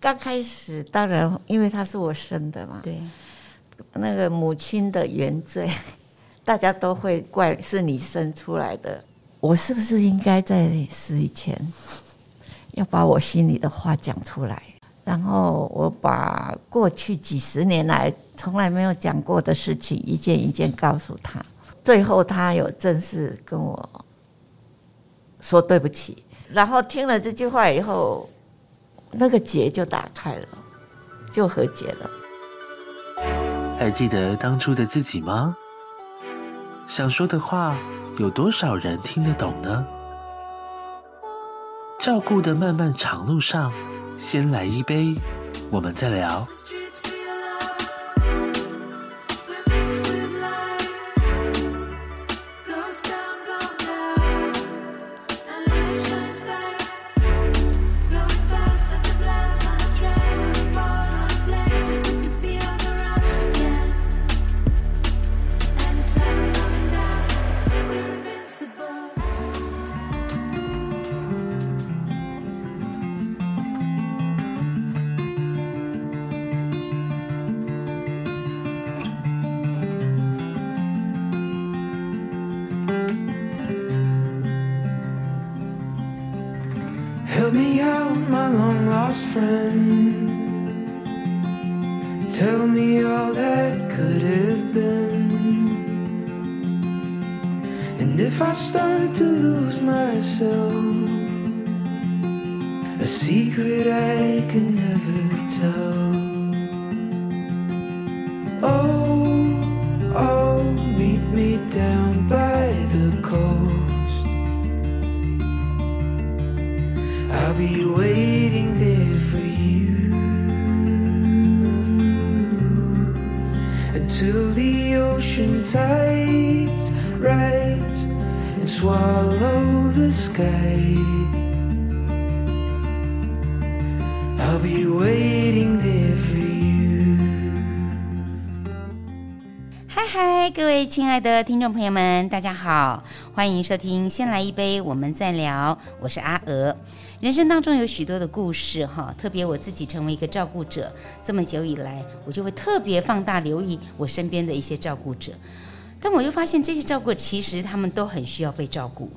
刚开始当然，因为他是我生的嘛，对，那个母亲的原罪，大家都会怪是你生出来的。我是不是应该在死以前要把我心里的话讲出来？然后我把过去几十年来从来没有讲过的事情一件一件告诉他。最后他有正式跟我说对不起。然后听了这句话以后。那个结就打开了，就和解了。还记得当初的自己吗？想说的话，有多少人听得懂呢？照顾的漫漫长路上，先来一杯，我们再聊。I start to lose myself. A secret I can never tell. Oh, oh, meet me down by the coast. I'll be waiting there for you. Until the ocean tides rise. Swallow the sky. I'll be waiting there for you. 嗨嗨，各位亲爱的听众朋友们，大家好，欢迎收听《先来一杯，我们再聊》。我是阿娥。人生当中有许多的故事哈，特别我自己成为一个照顾者这么久以来，我就会特别放大留意我身边的一些照顾者。但我又发现这些照顾其实他们都很需要被照顾。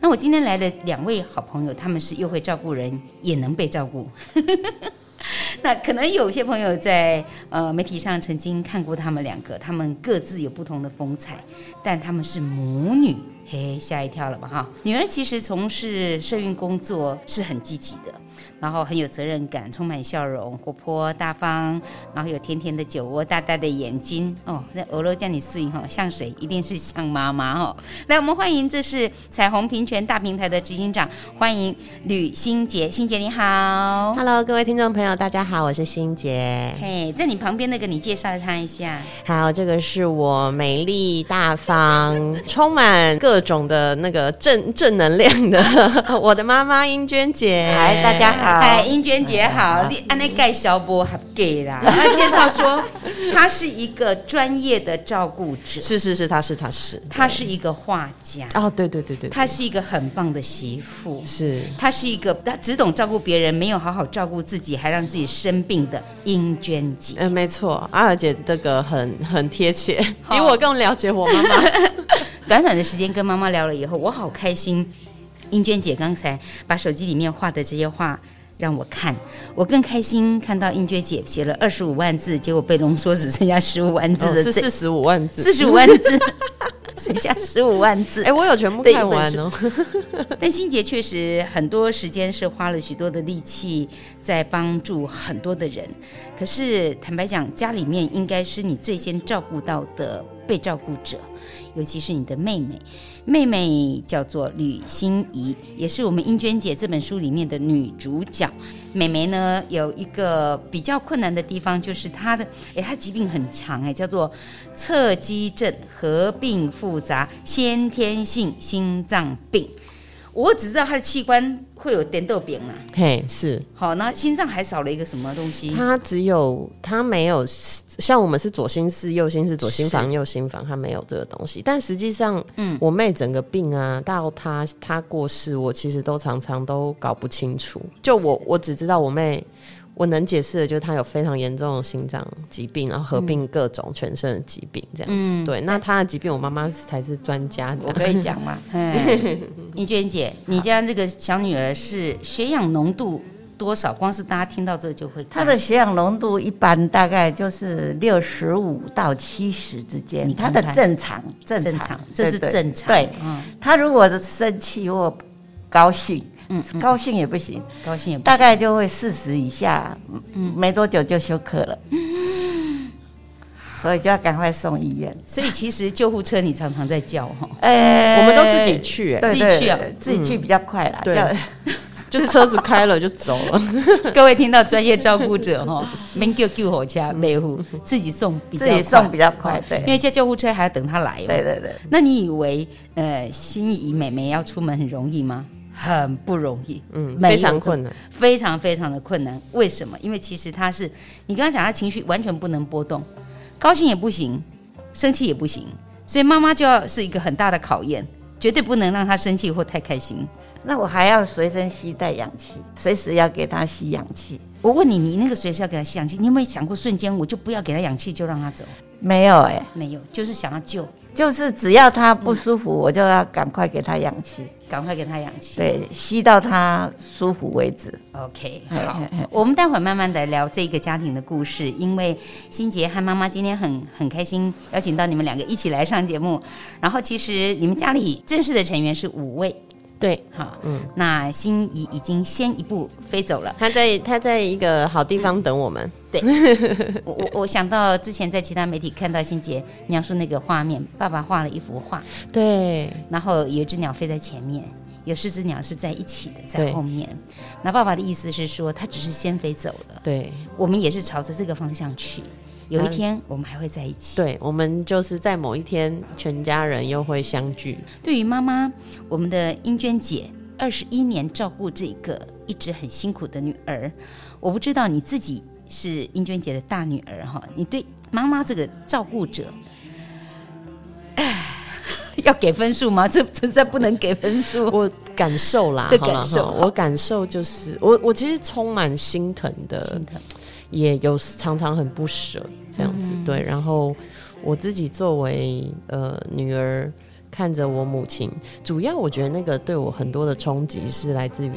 那我今天来了两位好朋友，他们是又会照顾人，也能被照顾。那可能有些朋友在呃媒体上曾经看过他们两个，他们各自有不同的风采，但他们是母女，嘿，吓一跳了吧哈。女儿其实从事社运工作是很积极的。然后很有责任感，充满笑容，活泼大方，然后有甜甜的酒窝，大大的眼睛哦，在俄罗叫你睡哈，像谁？一定是像妈妈哦。来，我们欢迎，这是彩虹平权大平台的执行长，欢迎吕欣杰，欣洁你好，Hello，各位听众朋友，大家好，我是欣洁。嘿，在你旁边那个，你介绍他一下。好，这个是我美丽大方，充满各种的那个正正能量的 我的妈妈英娟姐。嗨，大家好。嗨，英娟姐好，你安内盖小波还给啦。他介绍说，他是一个专业的照顾者。是是是，他是他是，他是一个画家。哦，对对对对，他是一个很棒的媳妇。是，他是一个他只懂照顾别人，没有好好照顾自己，还让自己生病的英娟姐。嗯，没错，阿尔姐这个很很贴切，比我更了解我妈妈。短短的时间跟妈妈聊了以后，我好开心。英娟姐刚才把手机里面画的这些画。让我看，我更开心看到英娟姐写了二十五万字，结果被浓缩只剩下十五万字的，是四十五万字，四十五万字，剩下十五万字。哎，我有全部看完哦。但欣杰确实很多时间是花了许多的力气在帮助很多的人，可是坦白讲，家里面应该是你最先照顾到的被照顾者，尤其是你的妹妹。妹妹叫做吕欣怡，也是我们英娟姐这本书里面的女主角。妹妹呢，有一个比较困难的地方，就是她的，哎，她疾病很长，哎，叫做侧肌症合并复杂先天性心脏病。我只知道她的器官会有点豆饼啊，嘿，是好，那心脏还少了一个什么东西？它只有，它没有像我们是左心室、右心室、左心房、右心房，它没有这个东西。但实际上，嗯，我妹整个病啊，到她她过世，我其实都常常都搞不清楚。就我我只知道我妹。我能解释的就是他有非常严重的心脏疾病，然后合并各种全身的疾病这样子。嗯、对，那他的疾病，我妈妈才是专家。我可以讲吗？英娟姐，你家这个小女儿是血氧浓度多少？光是大家听到这就会。她的血氧浓度一般大概就是六十五到七十之间，她的正常正常，正常这是正常。对，她、嗯、如果是生气或高兴。嗯，高兴也不行，高兴也不行，大概就会四十以下，嗯，没多久就休克了，嗯，所以就要赶快送医院。所以其实救护车你常常在叫哈，哎，我们都自己去，自己去啊，自己去比较快啦，对，就是车子开了就走了。各位听到专业照顾者哈，没救救护车，没护自己送比，自己送比较快，对，因为叫救护车还要等他来。对对对。那你以为呃，心仪妹妹要出门很容易吗？很不容易，嗯，非常困难，非常非常的困难。为什么？因为其实他是，你刚刚讲他情绪完全不能波动，高兴也不行，生气也不行，所以妈妈就要是一个很大的考验，绝对不能让他生气或太开心。那我还要随身携带氧气，随时要给他吸氧气。我问你，你那个随时要给他吸氧气，你有没有想过瞬间我就不要给他氧气，就让他走？没有哎、欸，没有，就是想要救。就是只要他不舒服，嗯、我就要赶快给他氧气，赶快给他氧气，对，吸到他舒服为止。OK，好，我们待会儿慢慢的聊这个家庭的故事，因为心杰和妈妈今天很很开心，邀请到你们两个一起来上节目。然后其实你们家里正式的成员是五位。对，好，嗯，那心怡已经先一步飞走了，他在他在一个好地方等我们。嗯、对，我我我想到之前在其他媒体看到欣姐描述那个画面，爸爸画了一幅画，对，然后有一只鸟飞在前面，有四只鸟是在一起的，在后面。那爸爸的意思是说，他只是先飞走了，对，我们也是朝着这个方向去。有一天我们还会在一起，对，我们就是在某一天，全家人又会相聚。对于妈妈，我们的英娟姐二十一年照顾这个一直很辛苦的女儿，我不知道你自己是英娟姐的大女儿哈，你对妈妈这个照顾者，要给分数吗？这实在不能给分数。我感受啦，感受，我感受就是，我我其实充满心疼的。心疼也有常常很不舍这样子，嗯、对。然后我自己作为呃女儿，看着我母亲，主要我觉得那个对我很多的冲击是来自于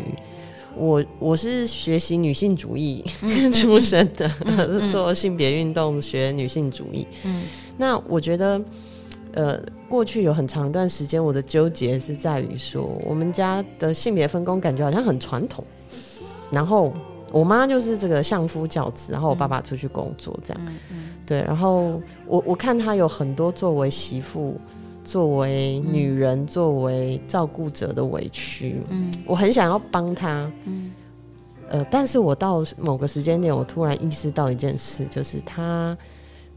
我，我是学习女性主义 出身的，做性别运动学女性主义。嗯，那我觉得呃过去有很长一段时间，我的纠结是在于说，我们家的性别分工感觉好像很传统，然后。我妈就是这个相夫教子，然后我爸爸出去工作这样，嗯嗯、对，然后我我看他有很多作为媳妇、作为女人、嗯、作为照顾者的委屈，嗯，我很想要帮他，嗯，呃，但是我到某个时间点，我突然意识到一件事，就是他，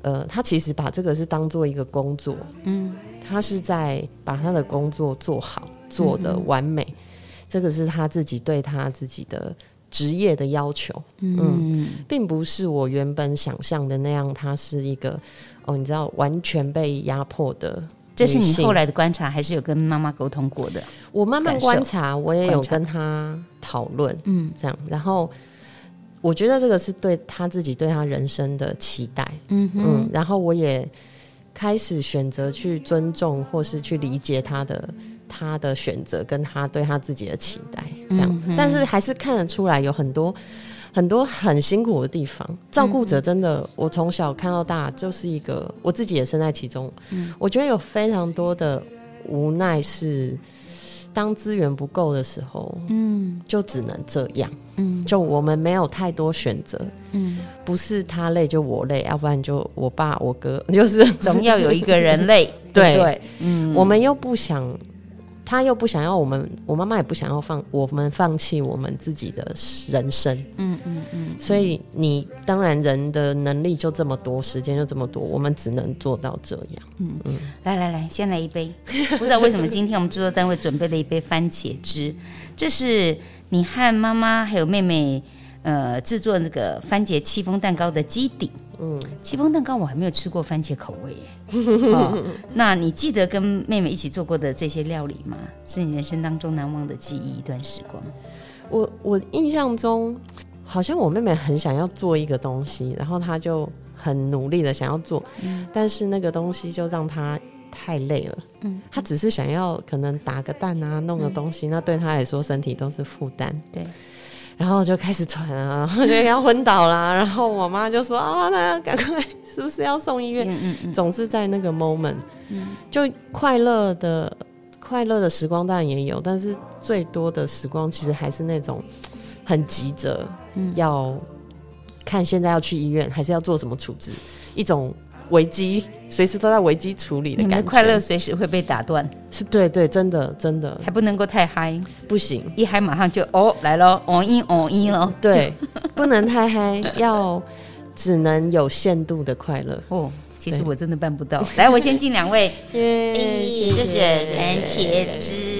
呃，他其实把这个是当做一个工作，嗯，他是在把他的工作做好，做的完美，嗯、这个是他自己对他自己的。职业的要求，嗯，嗯，并不是我原本想象的那样。他是一个哦，你知道，完全被压迫的。这是你后来的观察，还是有跟妈妈沟通过的？我慢慢观察，我也有跟他讨论，嗯，这样。然后我觉得这个是对他自己对他人生的期待，嗯嗯。然后我也开始选择去尊重，或是去理解他的。他的选择跟他对他自己的期待，这样，嗯、但是还是看得出来有很多很多很辛苦的地方。照顾者真的，嗯、我从小看到大，就是一个我自己也身在其中。嗯、我觉得有非常多的无奈是，当资源不够的时候，嗯，就只能这样，嗯，就我们没有太多选择，嗯，不是他累就我累，要不然就我爸我哥，就是总要有一个人累，对？对，嗯，我们又不想。他又不想要我们，我妈妈也不想要放我们放弃我们自己的人生。嗯嗯嗯。所以你当然人的能力就这么多，时间就这么多，我们只能做到这样。嗯嗯。嗯，来来来，先来一杯。不知道为什么今天我们制作单位准备了一杯番茄汁，这是你和妈妈还有妹妹呃制作那个番茄戚风蛋糕的基底。嗯，戚风蛋糕我还没有吃过番茄口味耶。哦 那你记得跟妹妹一起做过的这些料理吗？是你人生当中难忘的记忆一段时光。我我印象中好像我妹妹很想要做一个东西，然后她就很努力的想要做，嗯、但是那个东西就让她太累了。嗯，她只是想要可能打个蛋啊，弄个东西，嗯、那对她来说身体都是负担。对，然后就开始喘啊，就要昏倒啦。然后我妈就说啊，那要赶快，是不是要送医院？嗯嗯嗯，总是在那个 moment，嗯，就快乐的快乐的时光当然也有，但是最多的时光其实还是那种。很急着，要看现在要去医院，还是要做什么处置？一种危机，随时都在危机处理的感觉。你的快乐随时会被打断，是对对，真的真的，还不能够太嗨，不行，一嗨马上就哦来了，哦一哦一了，对，不能太嗨，要只能有限度的快乐。哦，其实我真的办不到。来，我先敬两位，谢谢三茄汁。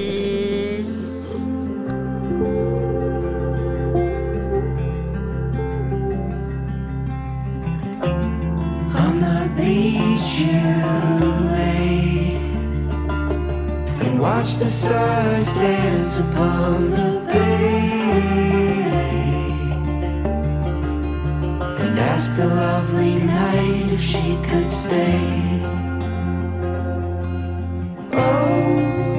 watch the stars dance upon the bay and ask the lovely night if she could stay. Oh.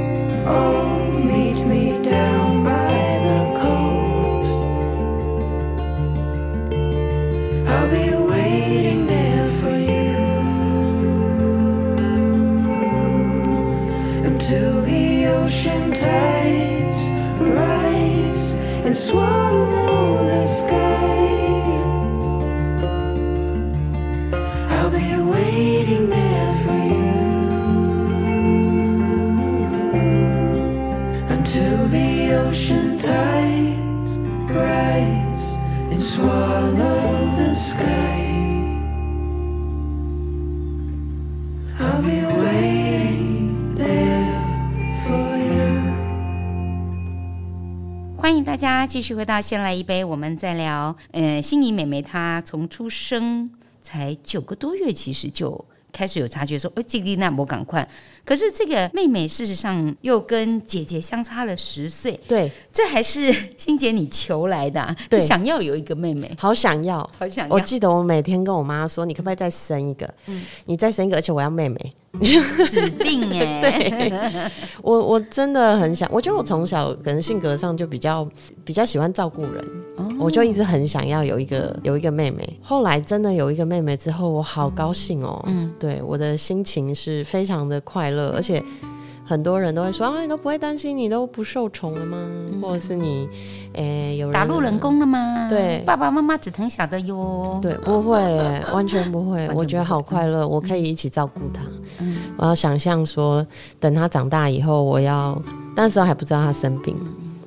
继续回到先来一杯，我们再聊。呃，心仪妹妹她从出生才九个多月，其实就开始有察觉说，哦，这个那我赶快。可是这个妹妹事实上又跟姐姐相差了十岁，对，这还是欣姐你求来的，啊，对，想要有一个妹妹，好想要，好想要。我记得我每天跟我妈说，你可不可以再生一个？嗯，你再生一个，而且我要妹妹。指定哎，对，我我真的很想，我觉得我从小可能性格上就比较比较喜欢照顾人，哦，我就一直很想要有一个有一个妹妹。后来真的有一个妹妹之后，我好高兴哦，嗯，对，我的心情是非常的快乐，而且。很多人都会说啊，你都不会担心你都不受宠了吗？嗯、或者是你，诶、欸，有人打入冷宫了吗？对，爸爸妈妈只疼小的哟。对，不会，完全不会。不会，我觉得好快乐，我可以一起照顾他。嗯，我要想象说，等他长大以后，我要那时候还不知道他生病，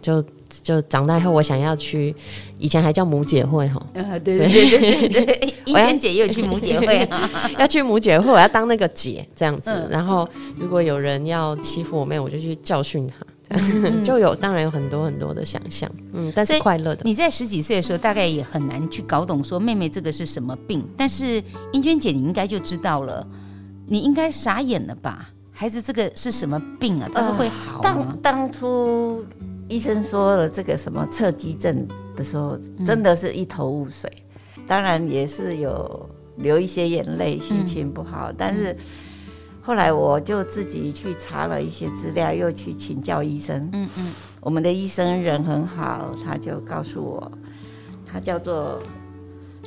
就。就长大以后，我想要去，以前还叫母姐会哈，对对对对对对，英娟姐也有去母姐会，要去母姐会，我要当那个姐这样子。嗯、然后如果有人要欺负我妹，我就去教训他，嗯、就有当然有很多很多的想象，嗯，但是快乐的。你在十几岁的时候，大概也很难去搞懂说妹妹这个是什么病，但是英娟姐你应该就知道了，你应该傻眼了吧？孩子这个是什么病啊？但是会好吗？当当初。医生说了这个什么侧肌症的时候，真的是一头雾水。嗯、当然也是有流一些眼泪，心情不好。嗯、但是后来我就自己去查了一些资料，又去请教医生。嗯嗯，我们的医生人很好，他就告诉我，他叫做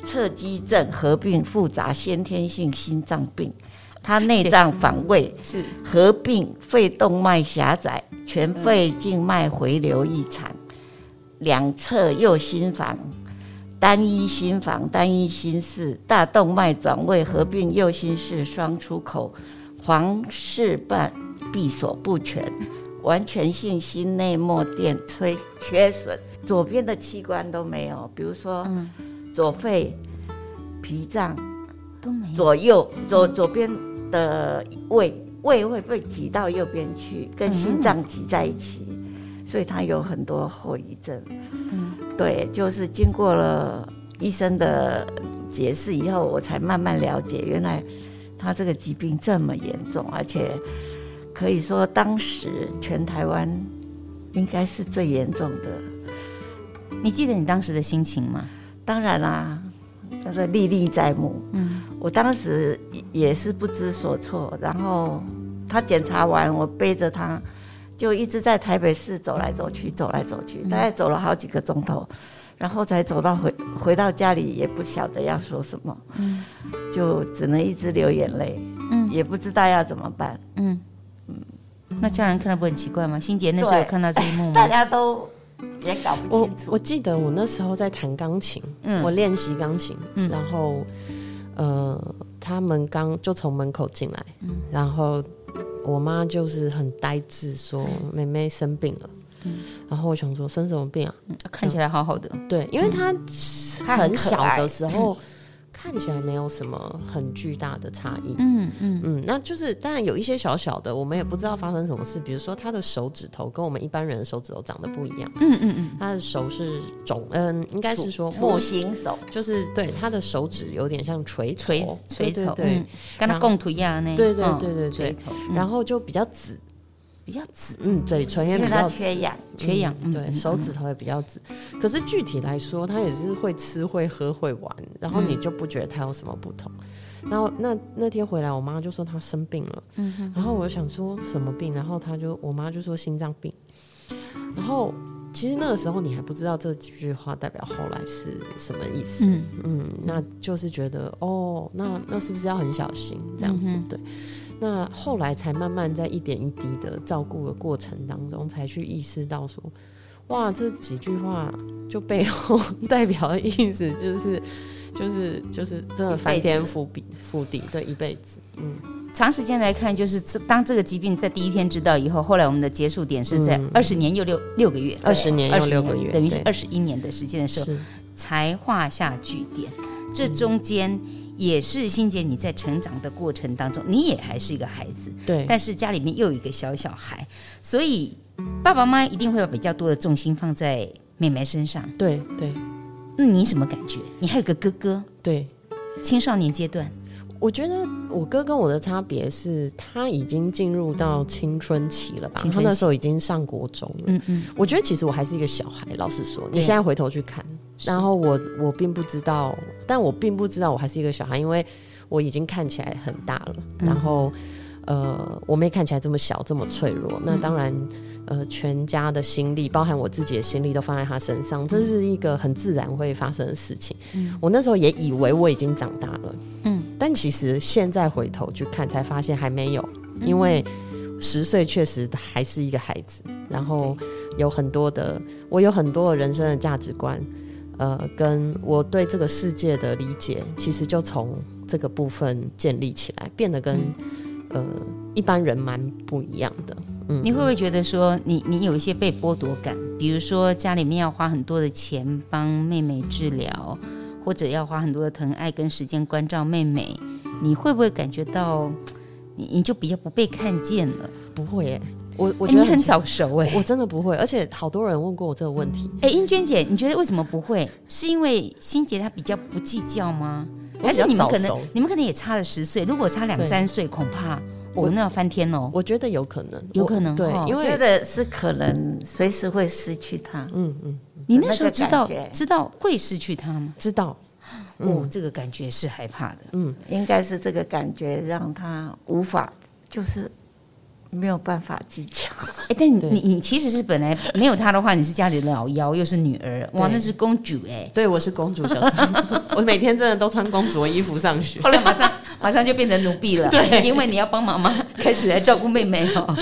侧肌症合并复杂先天性心脏病。他内脏反胃，是合并肺动脉狭窄、全肺静脉回流异常、两侧右心房、单一心房、单一心室、大动脉转位合并右心室双出口、黄室瓣闭锁不全、完全性心内膜电缺缺损，左边的器官都没有，比如说左肺、脾脏都没有，左右左左边。的胃胃会被挤到右边去，跟心脏挤在一起，嗯、所以他有很多后遗症。嗯，对，就是经过了医生的解释以后，我才慢慢了解，原来他这个疾病这么严重，而且可以说当时全台湾应该是最严重的。你记得你当时的心情吗？当然啦、啊，叫做历历在目。嗯，我当时也是不知所措，然后他检查完，我背着他，就一直在台北市走来走去，走来走去，大概走了好几个钟头，然后才走到回回到家里，也不晓得要说什么，嗯，就只能一直流眼泪，嗯，也不知道要怎么办，嗯嗯。那家人看到不很奇怪吗？心杰那时候有看到这一幕吗？大家都。也搞不清楚。我我记得我那时候在弹钢琴，嗯，我练习钢琴，嗯，然后，呃，他们刚就从门口进来，嗯，然后我妈就是很呆滞，说妹妹生病了，嗯，然后我想说生什么病啊？看起来好好的，对，因为她很小的时候。看起来没有什么很巨大的差异，嗯嗯嗯，那就是当然有一些小小的，我们也不知道发生什么事。比如说他的手指头跟我们一般人的手指头长得不一样，嗯嗯嗯，他的手是肿，嗯，应该是说模型手，就是对他的手指有点像锤锤锤头，对，跟他共图一样那，对对对对对，然后就比较紫。比较紫，嗯，嘴唇也比较缺氧，缺氧，对，手指头也比较紫。可是具体来说，他也是会吃、会喝、会玩，然后你就不觉得他有什么不同。然后那那天回来，我妈就说她生病了，然后我就想说什么病，然后她就我妈就说心脏病。然后其实那个时候你还不知道这几句话代表后来是什么意思，嗯，那就是觉得哦，那那是不是要很小心这样子？对。那后来才慢慢在一点一滴的照顾的过程当中，才去意识到说，哇，这几句话就背后 代表的意思就是，就是就是真的翻天覆地覆地，对，一辈子。嗯，长时间来看，就是当这个疾病在第一天知道以后，后来我们的结束点是在二十年又六六个月，二十年又六个月，等于是二十一年的时间的时候，才画下句点。这中间。也是心姐，你在成长的过程当中，你也还是一个孩子，对。但是家里面又有一个小小孩，所以爸爸妈妈一定会有比较多的重心放在妹妹身上，对对。那你什么感觉？你还有个哥哥，对，青少年阶段。我觉得我哥跟我的差别是他已经进入到青春期了吧？他那时候已经上国中了。嗯嗯。我觉得其实我还是一个小孩，老实说，你现在回头去看，然后我我并不知道，但我并不知道我还是一个小孩，因为我已经看起来很大了。然后呃，我妹看起来这么小，这么脆弱，那当然。呃，全家的心力，包含我自己的心力，都放在她身上，这是一个很自然会发生的事情。嗯，我那时候也以为我已经长大了，嗯，但其实现在回头去看，才发现还没有，因为十岁确实还是一个孩子，然后有很多的，我有很多的人生的价值观，呃，跟我对这个世界的理解，其实就从这个部分建立起来，变得跟。呃，一般人蛮不一样的。嗯，你会不会觉得说你，你你有一些被剥夺感？比如说家里面要花很多的钱帮妹妹治疗，或者要花很多的疼爱跟时间关照妹妹，你会不会感觉到你 你就比较不被看见了？不会耶，我我觉得、欸、你很早熟哎，我真的不会。而且好多人问过我这个问题。哎、欸，英娟姐，你觉得为什么不会？是因为心洁她比较不计较吗？还是你们可能，你们可能也差了十岁。如果差两三岁，恐怕我们那要翻天哦。我觉得有可能，有可能对，因为觉得是可能随时会失去他。嗯嗯，你那时候知道知道会失去他吗？知道。哦，这个感觉是害怕的。嗯，应该是这个感觉让他无法，就是。没有办法技巧，哎，但你你你其实是本来没有他的话，你是家里的老幺，又是女儿，哇，那是公主哎，对，我是公主小时候，我每天真的都穿公主的衣服上学，后来马上马上就变成奴婢了，对，因为你要帮妈妈开始来照顾妹妹哦，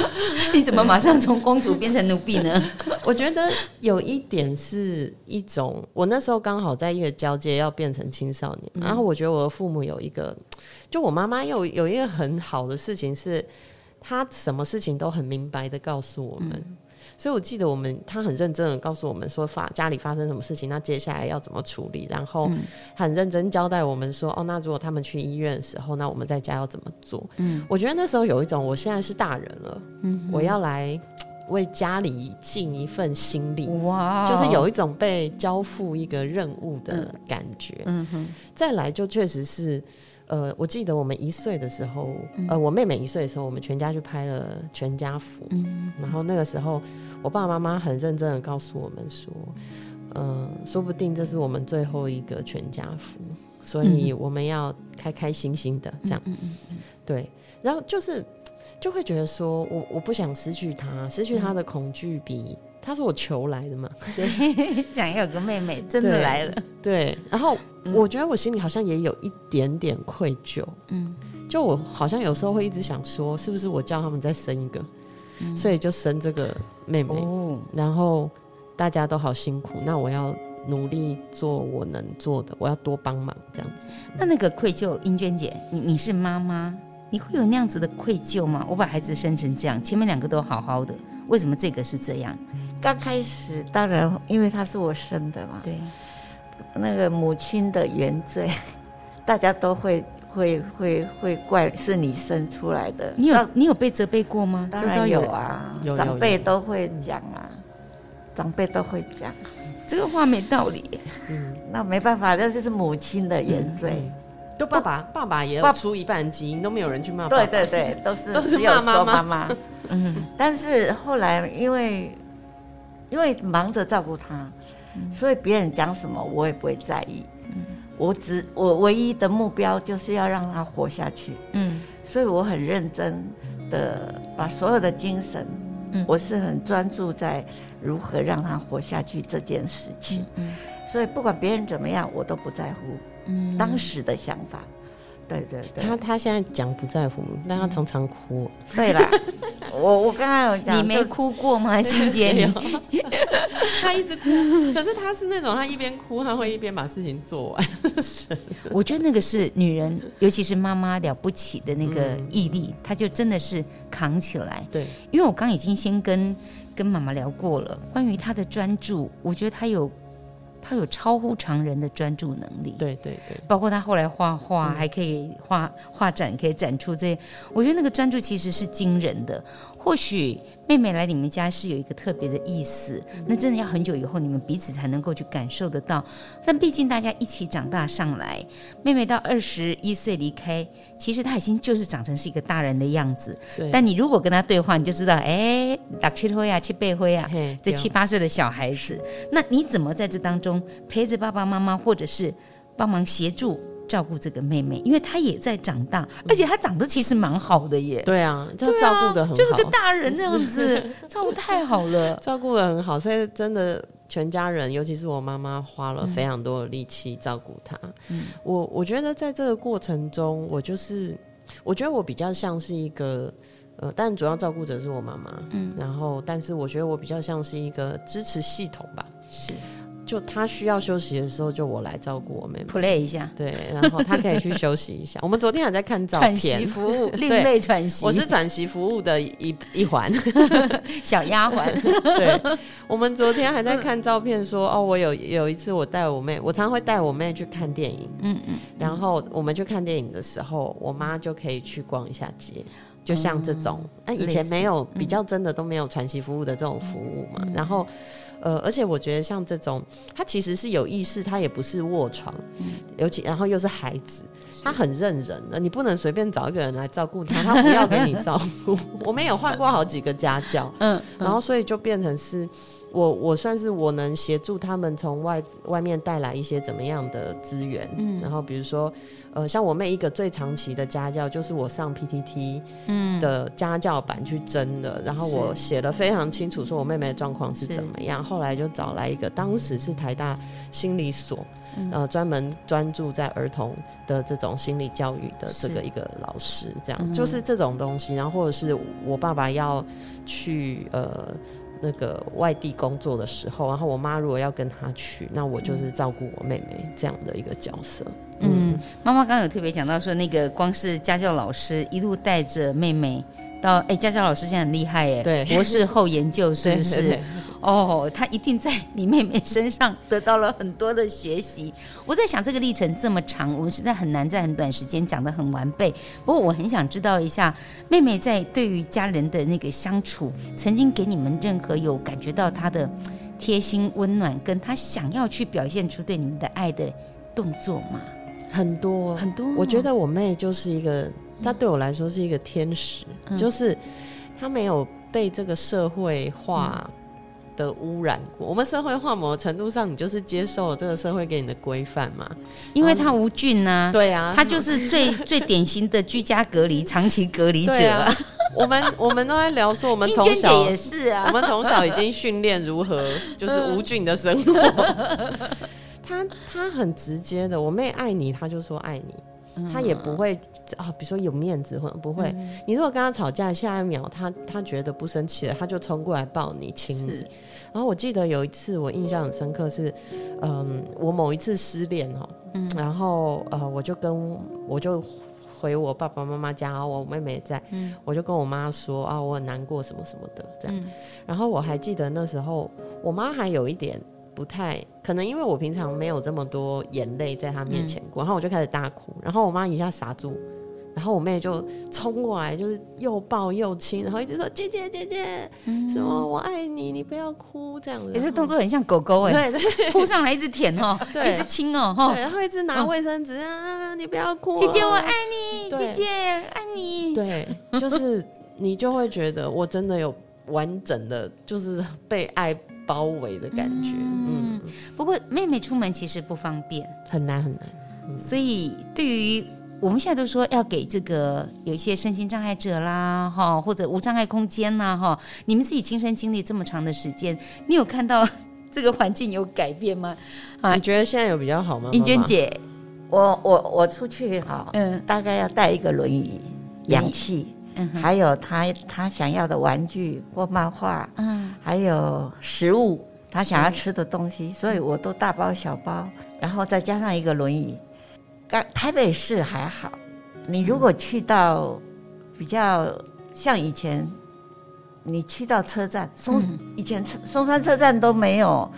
你怎么马上从公主变成奴婢呢？我觉得有一点是一种，我那时候刚好在一个交界要变成青少年，然后我觉得我的父母有一个，就我妈妈有有一个很好的事情是。他什么事情都很明白的告诉我们，嗯、所以我记得我们他很认真的告诉我们说发家里发生什么事情，那接下来要怎么处理，然后很认真交代我们说哦，那如果他们去医院的时候，那我们在家要怎么做？嗯，我觉得那时候有一种我现在是大人了，嗯，我要来为家里尽一份心力，哇，就是有一种被交付一个任务的感觉，嗯，嗯哼，再来就确实是。呃，我记得我们一岁的时候，嗯、呃，我妹妹一岁的时候，我们全家去拍了全家福。嗯、然后那个时候，我爸爸妈妈很认真的告诉我们说，呃，说不定这是我们最后一个全家福，所以我们要开开心心的这样。嗯嗯嗯，对，然后就是就会觉得说我我不想失去他，失去他的恐惧比。他是我求来的嘛？对，想要有个妹妹，真的来了。对，对，然后我觉得我心里好像也有一点点愧疚。嗯，就我好像有时候会一直想说，是不是我叫他们再生一个，嗯、所以就生这个妹妹。哦、然后大家都好辛苦，那我要努力做我能做的，我要多帮忙这样子。那那个愧疚，英娟姐，你你是妈妈，你会有那样子的愧疚吗？我把孩子生成这样，前面两个都好好的，为什么这个是这样？刚开始当然，因为他是我生的嘛，对，那个母亲的原罪，大家都会会会会怪是你生出来的。你有你有被责备过吗？当然有啊，长辈都会讲啊，长辈都会讲。这个话没道理。嗯，那没办法，这就是母亲的原罪。都爸爸爸爸也要出一半基因，都没有人去骂。对对对，都是都是骂妈妈妈。嗯，但是后来因为。因为忙着照顾他，嗯、所以别人讲什么我也不会在意。嗯、我只我唯一的目标就是要让他活下去。嗯，所以我很认真的把所有的精神，嗯、我是很专注在如何让他活下去这件事情。嗯嗯、所以不管别人怎么样，我都不在乎。嗯，当时的想法。对对对，他他现在讲不在乎，但他常常哭。对啦，我我刚刚有讲，你没哭过吗？欣洁，他一直哭，可是他是那种他一边哭，他会一边把事情做完。我觉得那个是女人，尤其是妈妈了不起的那个毅力，她就真的是扛起来。对，因为我刚已经先跟跟妈妈聊过了，关于她的专注，我觉得她有。他有超乎常人的专注能力，对对对，包括他后来画画，嗯、还可以画画展，可以展出这些，我觉得那个专注其实是惊人的。或许妹妹来你们家是有一个特别的意思，那真的要很久以后你们彼此才能够去感受得到。但毕竟大家一起长大上来，妹妹到二十一岁离开，其实她已经就是长成是一个大人的样子。对但你如果跟她对话，你就知道，哎，打七灰啊，七八岁啊，这七八岁的小孩子，那你怎么在这当中陪着爸爸妈妈，或者是帮忙协助？照顾这个妹妹，因为她也在长大，而且她长得其实蛮好的耶。对啊，就照顾的很好，就是个大人那样子，照顾太好了，照顾的很好，所以真的全家人，尤其是我妈妈，花了非常多的力气照顾她。嗯，我我觉得在这个过程中，我就是我觉得我比较像是一个呃，但主要照顾者是我妈妈，嗯，然后但是我觉得我比较像是一个支持系统吧，是。就他需要休息的时候，就我来照顾我妹妹，play 一下，对，然后他可以去休息一下。我们昨天还在看照片，喘息服务，另类喘息，我是喘息服务的一一环，小丫鬟。对，我们昨天还在看照片说，说哦，我有有一次我带我妹，我常常会带我妹去看电影，嗯嗯，然后我们去看电影的时候，我妈就可以去逛一下街，就像这种，那、嗯、以前没有比较真的都没有喘息服务的这种服务嘛，嗯、然后。呃，而且我觉得像这种，他其实是有意识，他也不是卧床，嗯、尤其然后又是孩子，他很认人的，你不能随便找一个人来照顾他，他不要给你照 顾。我们有换过好几个家教，嗯，嗯然后所以就变成是。我我算是我能协助他们从外外面带来一些怎么样的资源，嗯，然后比如说，呃，像我妹一个最长期的家教就是我上 PTT 的家教版去争的，嗯、然后我写了非常清楚，说我妹妹的状况是怎么样，后来就找来一个当时是台大心理所，嗯、呃，专门专注在儿童的这种心理教育的这个一个老师，这样、嗯、就是这种东西，然后或者是我爸爸要去呃。那个外地工作的时候，然后我妈如果要跟她去，那我就是照顾我妹妹这样的一个角色。嗯，妈妈刚有特别讲到说，那个光是家教老师一路带着妹妹到，哎，佳佳老师现在很厉害耶，对，博士后研究是不是？哦，他一定在你妹妹身上得到了很多的学习。我在想，这个历程这么长，我们实在很难在很短时间讲得很完备。不过，我很想知道一下，妹妹在对于家人的那个相处，曾经给你们任何有感觉到她的贴心温暖，跟她想要去表现出对你们的爱的动作吗？很多很多。我觉得我妹就是一个，她对我来说是一个天使，嗯、就是他没有被这个社会化。的污染过。我们社会化某程度上，你就是接受了这个社会给你的规范嘛，因为他无菌呐、啊。对啊，他就是最 最典型的居家隔离、长期隔离者。啊、我们我们都在聊说，我们从小也是啊，我们从小已经训练如何就是无菌的生活。他他很直接的，我妹爱你，他就说爱你。他也不会啊，比如说有面子或者不会。嗯、你如果跟他吵架，下一秒他他觉得不生气了，他就冲过来抱你亲你。然后我记得有一次我印象很深刻是，嗯，我某一次失恋哦，嗯、然后呃我就跟我就回我爸爸妈妈家，然后我妹妹在，嗯、我就跟我妈说啊我很难过什么什么的这样。嗯、然后我还记得那时候我妈还有一点。不太可能，因为我平常没有这么多眼泪在她面前过，嗯、然后我就开始大哭，然后我妈一下傻住，然后我妹就冲过来，就是又抱又亲，然后一直说姐姐姐姐，嗯、什么我爱你，你不要哭这样子。也是动作很像狗狗哎，对。对，扑上来一直舔哦，对。一直亲哦，对，然后一直拿卫生纸、哦、啊，你不要哭，姐姐我爱你，姐姐爱你，对，就是你就会觉得我真的有完整的，就是被爱。包围的感觉，嗯，不过妹妹出门其实不方便，很难很难，嗯、所以对于我们现在都说要给这个有一些身心障碍者啦，哈，或者无障碍空间呐，哈，你们自己亲身经历这么长的时间，你有看到这个环境有改变吗？啊，你觉得现在有比较好吗？英娟姐，我我我出去哈，嗯，大概要带一个轮椅，氧气。嗯还有他他想要的玩具或漫画，嗯，还有食物，他想要吃的东西，所以我都大包小包，然后再加上一个轮椅。刚台北市还好，你如果去到比较像以前，你去到车站松以前松山车站都没有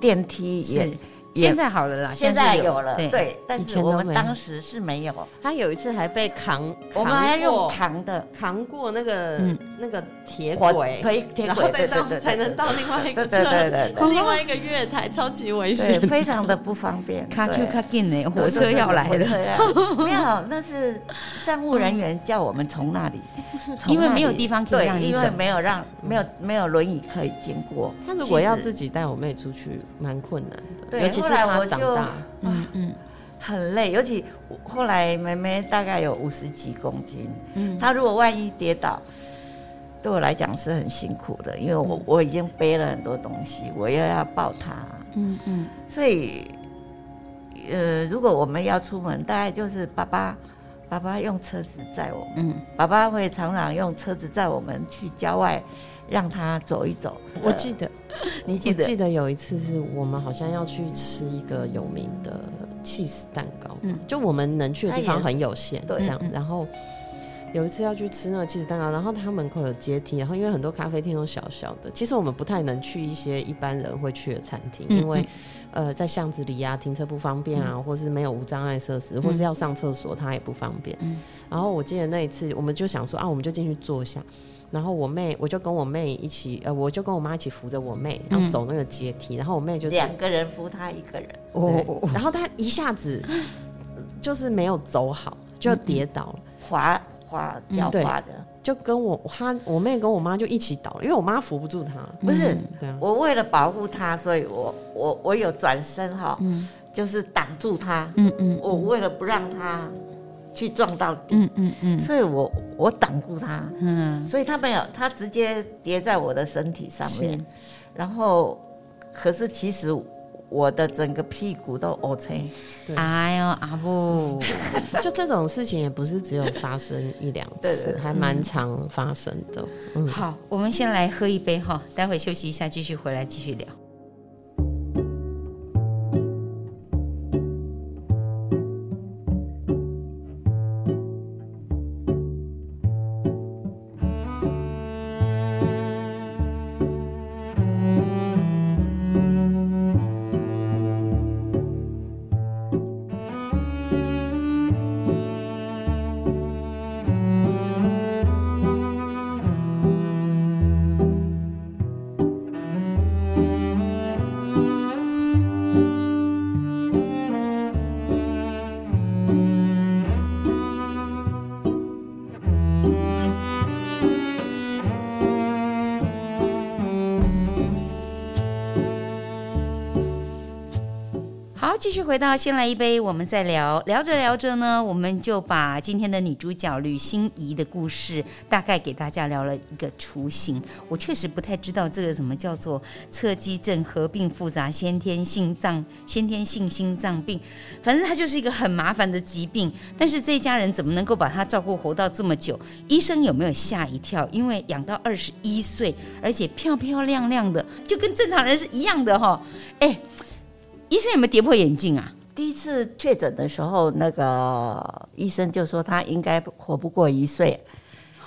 电梯也。现在好了啦，现在有了，对，但是我们当时是没有。他有一次还被扛，我们还要用扛的，扛过那个那个铁轨，推铁轨，再到才能到另外一个车，对对对，另外一个月台，超级危险，非常的不方便。卡丘卡进呢，火车要来了，没有，那是站务人员叫我们从那里，因为没有地方可以让因为没有让没有没有轮椅可以经过。他如果要自己带我妹出去，蛮困难的。对，后来我就嗯嗯。很累，尤其后来妹妹大概有五十几公斤，嗯，她如果万一跌倒，对我来讲是很辛苦的，因为我我已经背了很多东西，我又要抱她，嗯嗯，所以呃，如果我们要出门，大概就是爸爸爸爸用车子载我们，嗯，爸爸会常常用车子载我们去郊外。让他走一走。我记得，你记得？记得有一次是我们好像要去吃一个有名的起司蛋糕，嗯，就我们能去的地方很有限，对，这样。然后有一次要去吃那个起司蛋糕，然后他门口有阶梯，然后因为很多咖啡厅都小小的，其实我们不太能去一些一般人会去的餐厅，因为呃在巷子里啊停车不方便啊，或是没有无障碍设施，或是要上厕所它也不方便。然后我记得那一次，我们就想说啊，我们就进去坐下。然后我妹，我就跟我妹一起，呃，我就跟我妈一起扶着我妹，然后走那个阶梯。嗯、然后我妹就是两个人扶她一个人，哦。然后她一下子就是没有走好，就跌倒了，滑滑脚滑的，就跟我她我妹跟我妈就一起倒，因为我妈扶不住她。不是，嗯、我为了保护她，所以我我我有转身哈，嗯、就是挡住她。嗯嗯，我为了不让她。去撞到底，嗯嗯嗯，所以我我挡住他，嗯，所以他没有，他直接跌在我的身体上面，然后可是其实我的整个屁股都 OK，哎呦阿布，就这种事情也不是只有发生一两次，还蛮常发生的。嗯，好，我们先来喝一杯哈，待会休息一下，继续回来继续聊。继续回到先来一杯，我们再聊。聊着聊着呢，我们就把今天的女主角吕欣怡的故事大概给大家聊了一个雏形。我确实不太知道这个什么叫做侧肌症合并复杂先天性脏先天性心脏病，反正它就是一个很麻烦的疾病。但是这一家人怎么能够把她照顾活到这么久？医生有没有吓一跳？因为养到二十一岁，而且漂漂亮亮的，就跟正常人是一样的哈。哎。医生有没有跌破眼镜啊？第一次确诊的时候，那个医生就说他应该活不过一岁。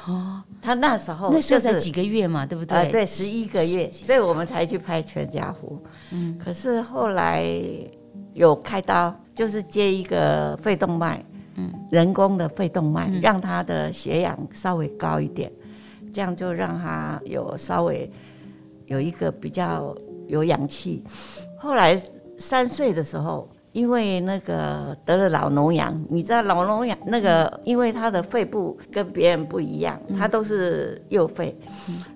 哦，他那时候、就是、那时候才几个月嘛，对不对？呃、对，十一个月，所以我们才去拍全家福。嗯，可是后来有开刀，就是接一个肺动脉，嗯，人工的肺动脉，嗯、让他的血氧稍微高一点，这样就让他有稍微有一个比较有氧气。后来。三岁的时候，因为那个得了老脓疡，你知道老脓疡那个，因为他的肺部跟别人不一样，他都是右肺，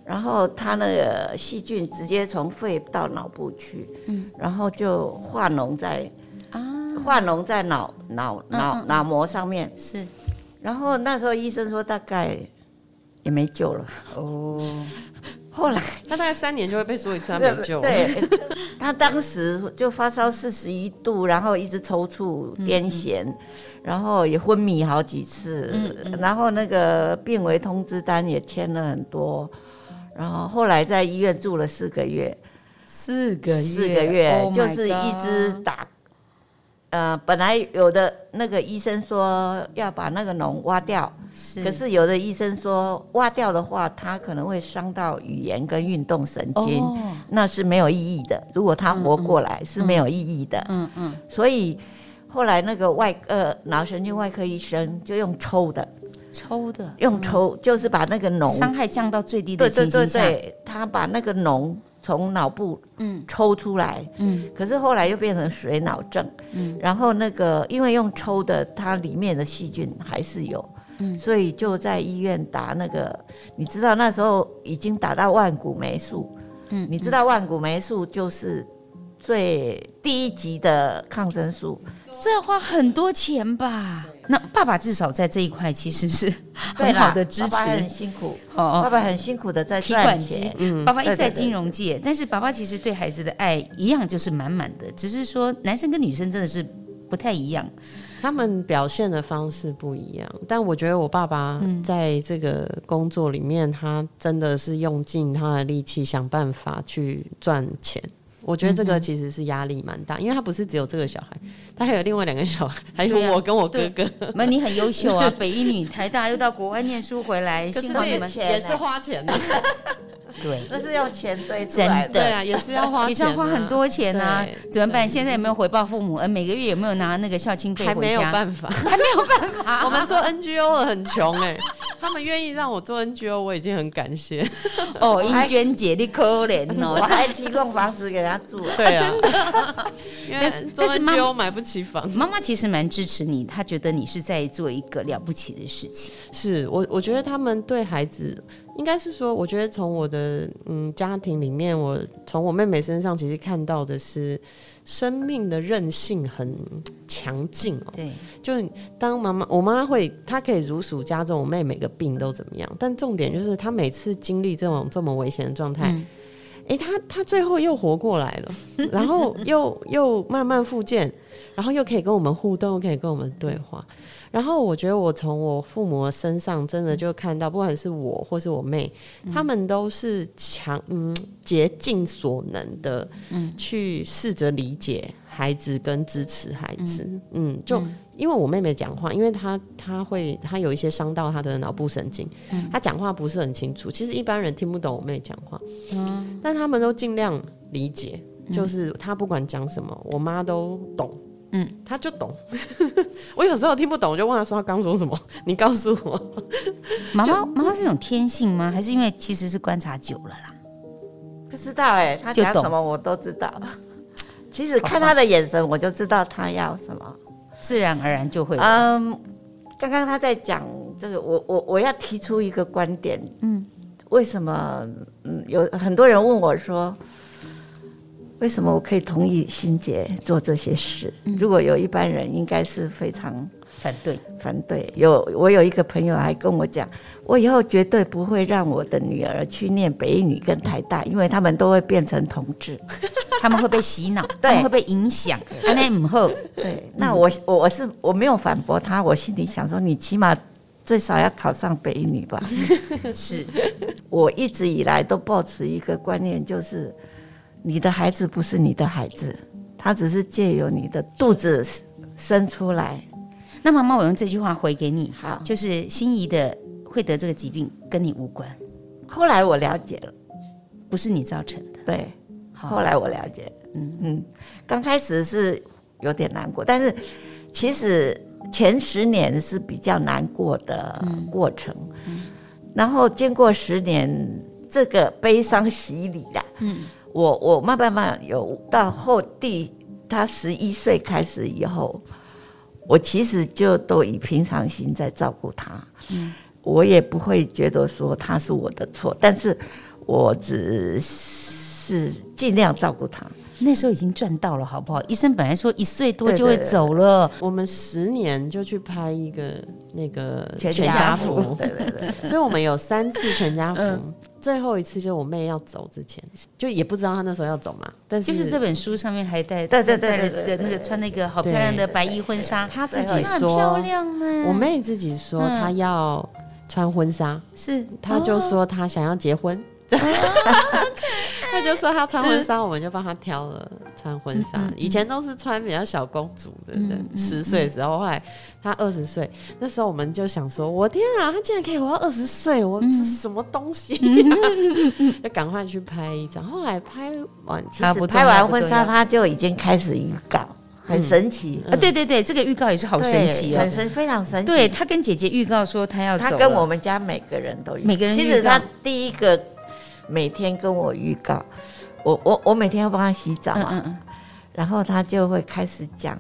然后他那个细菌直接从肺到脑部去，然后就化脓在啊，化脓在脑脑脑脑膜上面。是，然后那时候医生说大概也没救了。哦。后来他大概三年就会被说一次他没救。对，他当时就发烧四十一度，然后一直抽搐、癫痫，嗯嗯然后也昏迷好几次，嗯嗯然后那个病危通知单也签了很多，然后后来在医院住了四个月，四个月，四个月就是一直打。呃，本来有的那个医生说要把那个脓挖掉，是，可是有的医生说挖掉的话，他可能会伤到语言跟运动神经，哦，那是没有意义的。如果他活过来是没有意义的。嗯嗯。所以后来那个外呃脑神经外科医生就用抽的，抽的，用抽就是把那个脓伤害降到最低的对对对对，他把那个脓。从脑部嗯。抽出来嗯，可是后来又变成水脑症嗯，然后那个因为用抽的，它里面的细菌还是有嗯，所以就在医院打那个，你知道那时候已经打到万古霉素嗯，你知道万古霉素就是最第一级的抗生素，这要花很多钱吧？那爸爸至少在这一块其实是很好的支持，爸爸很辛苦哦，爸爸很辛苦的在赚钱。嗯，爸爸一直在金融界，但是爸爸其实对孩子的爱一样就是满满的，只是说男生跟女生真的是不太一样，他们表现的方式不一样。但我觉得我爸爸在这个工作里面，他真的是用尽他的力气想办法去赚钱。我觉得这个其实是压力蛮大，因为他不是只有这个小孩，他还有另外两个小孩，还有我跟我哥哥。那、啊、你很优秀啊，北一女、台大又到国外念书回来，幸好你们也是花钱的。对，那是要钱堆出来的，对啊，也是要花钱，啊，也是要花很多钱啊。怎么办？现在有没有回报父母？呃，每个月有没有拿那个孝亲费回家？还没有办法，还没有办法。我们做 NGO 很穷哎，欸。他们愿意让我做 NGO，我已经很感谢。哦，英娟姐，你可怜哦，我还提供房子给他住。对啊，真的。因为做 NGO 买不起房。妈妈其实蛮支持你，她觉得你是在做一个了不起的事情。是我，我觉得他们对孩子，应该是说，我觉得从我的嗯家庭里面，我从我妹妹身上，其实看到的是。生命的韧性很强劲哦。对，就当妈妈，我妈妈会，她可以如数家珍，我妹每个病都怎么样。但重点就是，她每次经历这种这么危险的状态，哎、嗯，她她最后又活过来了，然后 又又慢慢复健，然后又可以跟我们互动，又可以跟我们对话。然后我觉得我从我父母身上真的就看到，不管是我或是我妹，嗯、他们都是强嗯竭尽所能的嗯。去试着理解孩子跟支持孩子嗯，嗯就因为我妹妹讲话，因为她她会她有一些伤到她的脑部神经，嗯、她讲话不是很清楚，其实一般人听不懂我妹讲话，嗯，但他们都尽量理解，就是她不管讲什么，我妈都懂。嗯，他就懂。我有时候听不懂，我就问他说：“他刚说什么？你告诉我。妈妈”妈妈是一种天性吗？还是因为其实是观察久了啦？不知道哎、欸，他讲什么我都知道。其实看他的眼神，我就知道他要什么，自然而然就会。嗯，刚刚他在讲这个，我我我要提出一个观点。嗯，为什么？嗯，有很多人问我说。为什么我可以同意心杰做这些事？如果有一般人，应该是非常反对。反对。有我有一个朋友还跟我讲，我以后绝对不会让我的女儿去念北一女跟台大，因为他们都会变成同志，他们会被洗脑，他们会被影响。那对，那我我我是我没有反驳他，我心里想说，你起码最少要考上北一女吧。是我一直以来都抱持一个观念，就是。你的孩子不是你的孩子，他只是借由你的肚子生出来。那妈妈，我用这句话回给你，好，就是心仪的会得这个疾病跟你无关。后来我了解了，不是你造成的。对，后来我了解，嗯嗯，刚开始是有点难过，但是其实前十年是比较难过的过程，嗯，然后经过十年这个悲伤洗礼了，嗯。我我慢慢慢有到后第他十一岁开始以后，我其实就都以平常心在照顾他，嗯，我也不会觉得说他是我的错，但是我只是尽量照顾他。那时候已经赚到了，好不好？医生本来说一岁多就会走了，我们十年就去拍一个那个全家福，对对对，所以我们有三次全家福。嗯最后一次就是我妹要走之前，就也不知道她那时候要走嘛。但是就是这本书上面还带对对对对那个穿那个好漂亮的白衣婚纱，她自己说漂亮呢。我妹自己说她要穿婚纱，是她就说她想要结婚。他就说他穿婚纱，我们就帮他挑了穿婚纱。以前都是穿比较小公主的，十岁的时候，后来他二十岁，那时候我们就想说，我天啊，他竟然可以活到二十岁，我这是什么东西？要赶快去拍一张。后来拍完，其实拍完婚纱，他就已经开始预告，很神奇啊！对对对，这个预告也是好神奇哦，很神，非常神奇。对，他跟姐姐预告说他要走，他跟我们家每个人都，每个人其实他第一个。每天跟我预告，我我我每天要帮他洗澡啊，嗯嗯，然后他就会开始讲，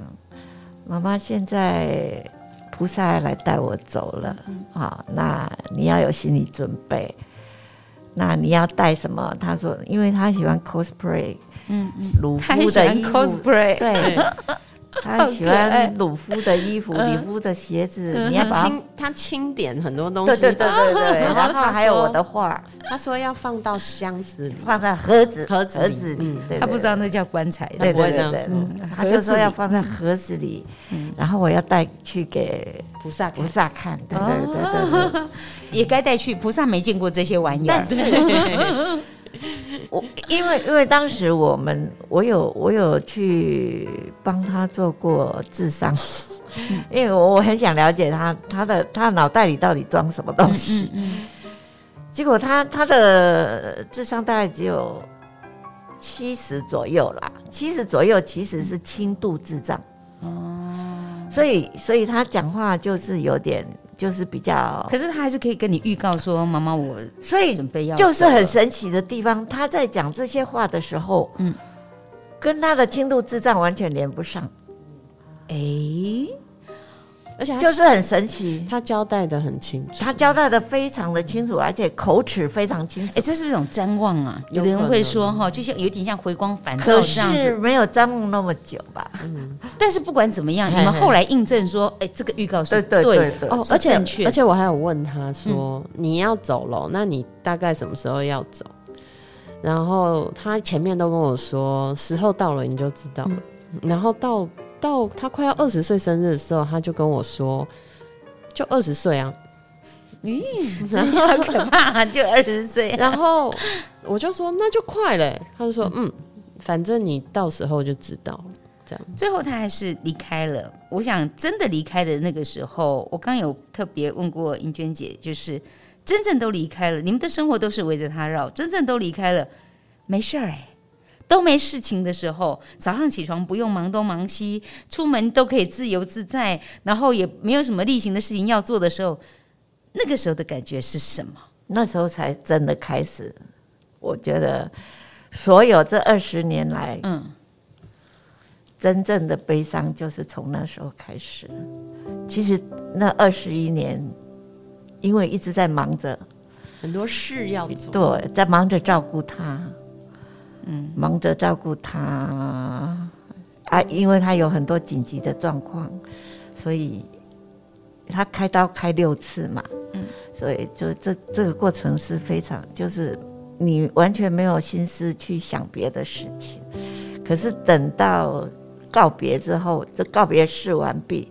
妈妈现在菩萨来带我走了，好，那你要有心理准备，那你要带什么？他说，因为他喜欢 cosplay，嗯嗯，鲁夫的，cosplay，对。他喜欢鲁夫的衣服，鲁夫的鞋子。你要把他清点很多东西，对对对对对。然后还有我的画，他说要放到箱子里，放在盒子盒子盒子里。他不知道那叫棺材，对对对。他就说要放在盒子里，然后我要带去给菩萨菩萨看。对对对对对，也该带去。菩萨没见过这些玩意儿。我因为因为当时我们我有我有去帮他做过智商，因为我我很想了解他他的他脑袋里到底装什么东西，结果他他的智商大概只有七十左右啦，七十左右其实是轻度智障。哦，所以所以他讲话就是有点。就是比较，可是他还是可以跟你预告说，妈妈，我所以准备要，就是很神奇的地方。他在讲这些话的时候，嗯，跟他的轻度智障完全连不上，哎、欸。而且就是很神奇，他交代的很清楚，他交代的非常的清楚，而且口齿非常清楚。哎，这是不是一种瞻望啊？有的人会说哈，就像有点像回光返照这样子。可是没有瞻望那么久吧？嗯。但是不管怎么样，你们后来印证说，哎，这个预告是对的哦，而且而且我还有问他说，你要走了，那你大概什么时候要走？然后他前面都跟我说，时候到了你就知道了。然后到。到他快要二十岁生日的时候，他就跟我说：“就二十岁啊，咦，好可怕，就二十岁。”然后我就说：“那就快了。”他就说：“嗯，反正你到时候就知道。”这样，最后他还是离开了。我想，真的离开的那个时候，我刚有特别问过英娟姐，就是真正都离开了，你们的生活都是围着他绕，真正都离开了，没事儿哎。都没事情的时候，早上起床不用忙东忙西，出门都可以自由自在，然后也没有什么例行的事情要做的时候，那个时候的感觉是什么？那时候才真的开始。我觉得，所有这二十年来，嗯，真正的悲伤就是从那时候开始。其实那二十一年，因为一直在忙着很多事要做，对，在忙着照顾他。嗯，忙着照顾他。啊，因为他有很多紧急的状况，所以他开刀开六次嘛，嗯，所以就这这个过程是非常，就是你完全没有心思去想别的事情，可是等到告别之后，这告别式完毕，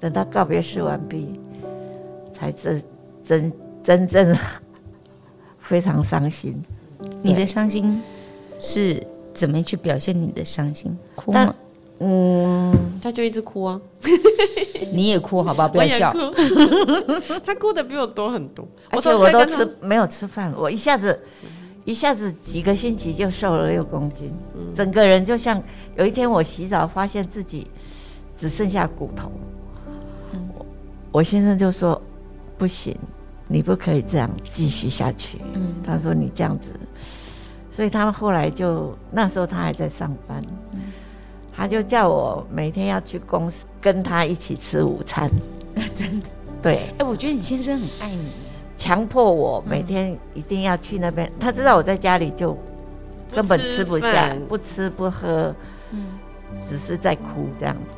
等到告别式完毕，才真真真正 非常伤心。你的伤心是怎么去表现？你的伤心哭吗？嗯，他就一直哭啊。你也哭好不好？不要笑。他哭的比我多很多，而且我都吃没有吃饭，我一下子一下子几个星期就瘦了六公斤，整个人就像有一天我洗澡发现自己只剩下骨头。我先生就说不行。你不可以这样继续下去。嗯，他说你这样子，所以他后来就那时候他还在上班，嗯，他就叫我每天要去公司跟他一起吃午餐。真的？对。哎，欸，我觉得你先生很爱你，强迫我每天一定要去那边。嗯，他知道我在家里就根本吃不下，不吃不喝，嗯，只是在哭这样子。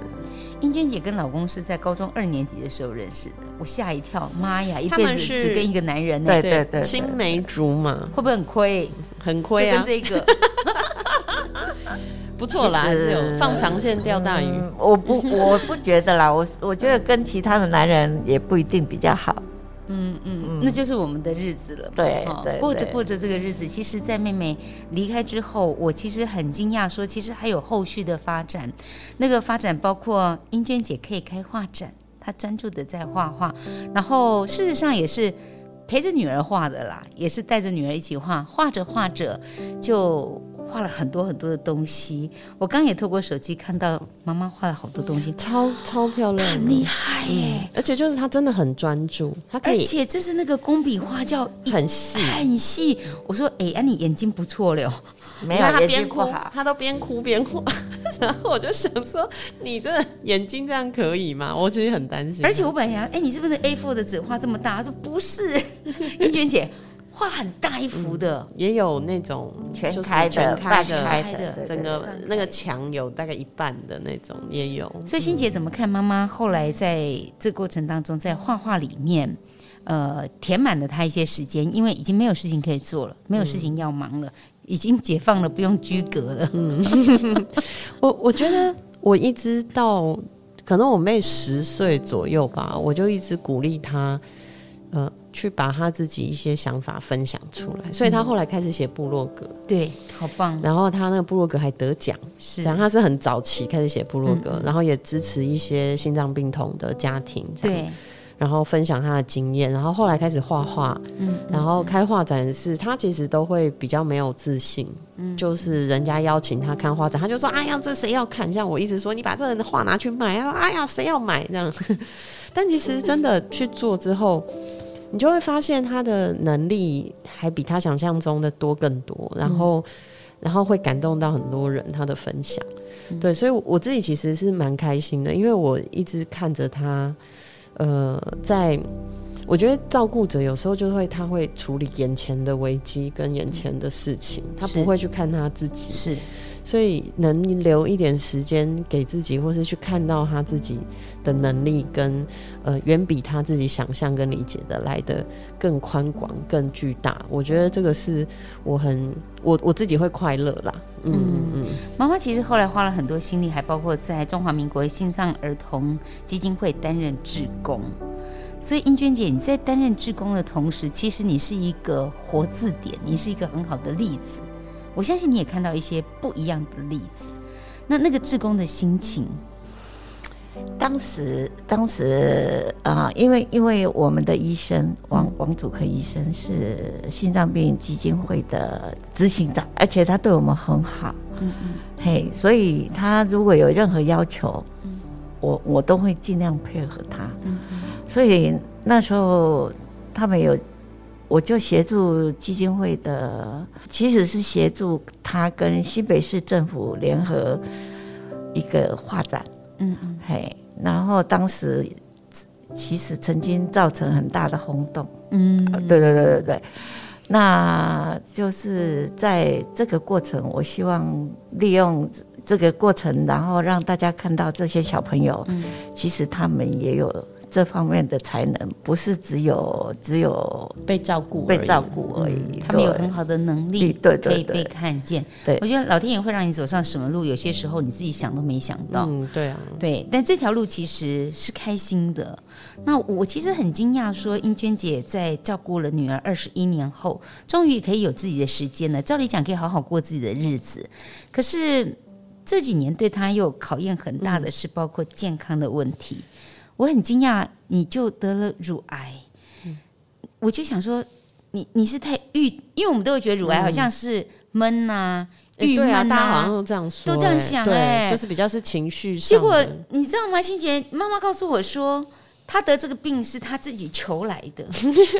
英娟姐跟老公是在高中二年级的时候认识的，我吓一跳，妈呀，一辈子只跟一个男人呢？对对对，青梅竹马，会不会很亏？很亏啊，跟这个 不错啦，有放长线钓大鱼。嗯，我不，我不觉得啦，我我觉得跟其他的男人也不一定比较好。嗯嗯，那就是我们的日子了。对对，过着过着这个日子，其实，在妹妹离开之后，我其实很惊讶，说其实还有后续的发展。那个发展包括英娟姐可以开画展，她专注的在画画，然后事实上也是陪着女儿画的啦，也是带着女儿一起画，画着画着就。画了很多很多的东西，我刚也透过手机看到妈妈画了好多东西，超超漂亮，很厉害耶、嗯！而且就是她真的很专注，她可以，而且这是那个工笔画叫很细很细。我说，哎、欸，啊，你眼睛不错了，没有，他边哭，他都边哭边画。然后我就想说，你这眼睛这样可以吗？我其实很担心。而且我本来想，哎、欸，你是不是 A4 的纸画这么大？他说不是，英娟姐。画很大一幅的，嗯、也有那种全开的、全开的、开的，整个那个墙有大概一半的那种也有。所以欣姐怎么看妈妈后来在这过程当中，在画画里面，呃，填满了她一些时间，因为已经没有事情可以做了，没有事情要忙了，嗯、已经解放了，不用居格了。嗯，我我觉得我一直到可能我妹十岁左右吧，我就一直鼓励她，呃。去把他自己一些想法分享出来，所以他后来开始写部落格，对，好棒。然后他那个部落格还得奖，是，讲他是很早期开始写部落格，然后也支持一些心脏病童的家庭，对。然后分享他的经验，然后后来开始画画，嗯，然后开画展是，他其实都会比较没有自信，嗯，就是人家邀请他看画展，他就说：“哎呀，这谁要看？”像我一直说：“你把这人的画拿去卖。”他说：“哎呀，谁要买？”这样。但其实真的去做之后。你就会发现他的能力还比他想象中的多更多，然后，嗯、然后会感动到很多人。他的分享，嗯、对，所以我自己其实是蛮开心的，因为我一直看着他，呃，在我觉得照顾者有时候就会他会处理眼前的危机跟眼前的事情，他不会去看他自己，是。所以能留一点时间给自己，或是去看到他自己的能力跟，跟呃远比他自己想象跟理解的来的更宽广、更巨大。我觉得这个是我很我我自己会快乐啦。嗯嗯，妈妈其实后来花了很多心力，还包括在中华民国心脏儿童基金会担任志工。所以英娟姐，你在担任志工的同时，其实你是一个活字典，你是一个很好的例子。我相信你也看到一些不一样的例子。那那个志工的心情，当时当时啊、呃，因为因为我们的医生王王祖科医生是心脏病基金会的执行长，而且他对我们很好。嗯嗯。嘿，所以他如果有任何要求，嗯、我我都会尽量配合他。嗯嗯。所以那时候他们有。我就协助基金会的，其实是协助他跟新北市政府联合一个画展，嗯嗯，嘿，然后当时其实曾经造成很大的轰动，嗯，对对对对对，那就是在这个过程，我希望利用这个过程，然后让大家看到这些小朋友，嗯，其实他们也有。这方面的才能不是只有只有被照顾被照顾而已，嗯，他们有很好的能力，对，可以被看见。对，我觉得老天爷会让你走上什么路，有些时候你自己想都没想到。嗯，对啊，对。但这条路其实是开心的。那我其实很惊讶，说英娟姐在照顾了女儿二十一年后，终于可以有自己的时间了。照理讲，可以好好过自己的日子。可是这几年对她又考验很大的是，包括健康的问题。嗯我很惊讶，你就得了乳癌，嗯、我就想说，你你是太郁，因为我们都会觉得乳癌好像是闷呐、啊、郁闷呐，大家好像都这样说，都这样想哎、欸，就是比较是情绪。结果你知道吗，欣姐妈妈告诉我说。他得这个病是他自己求来的。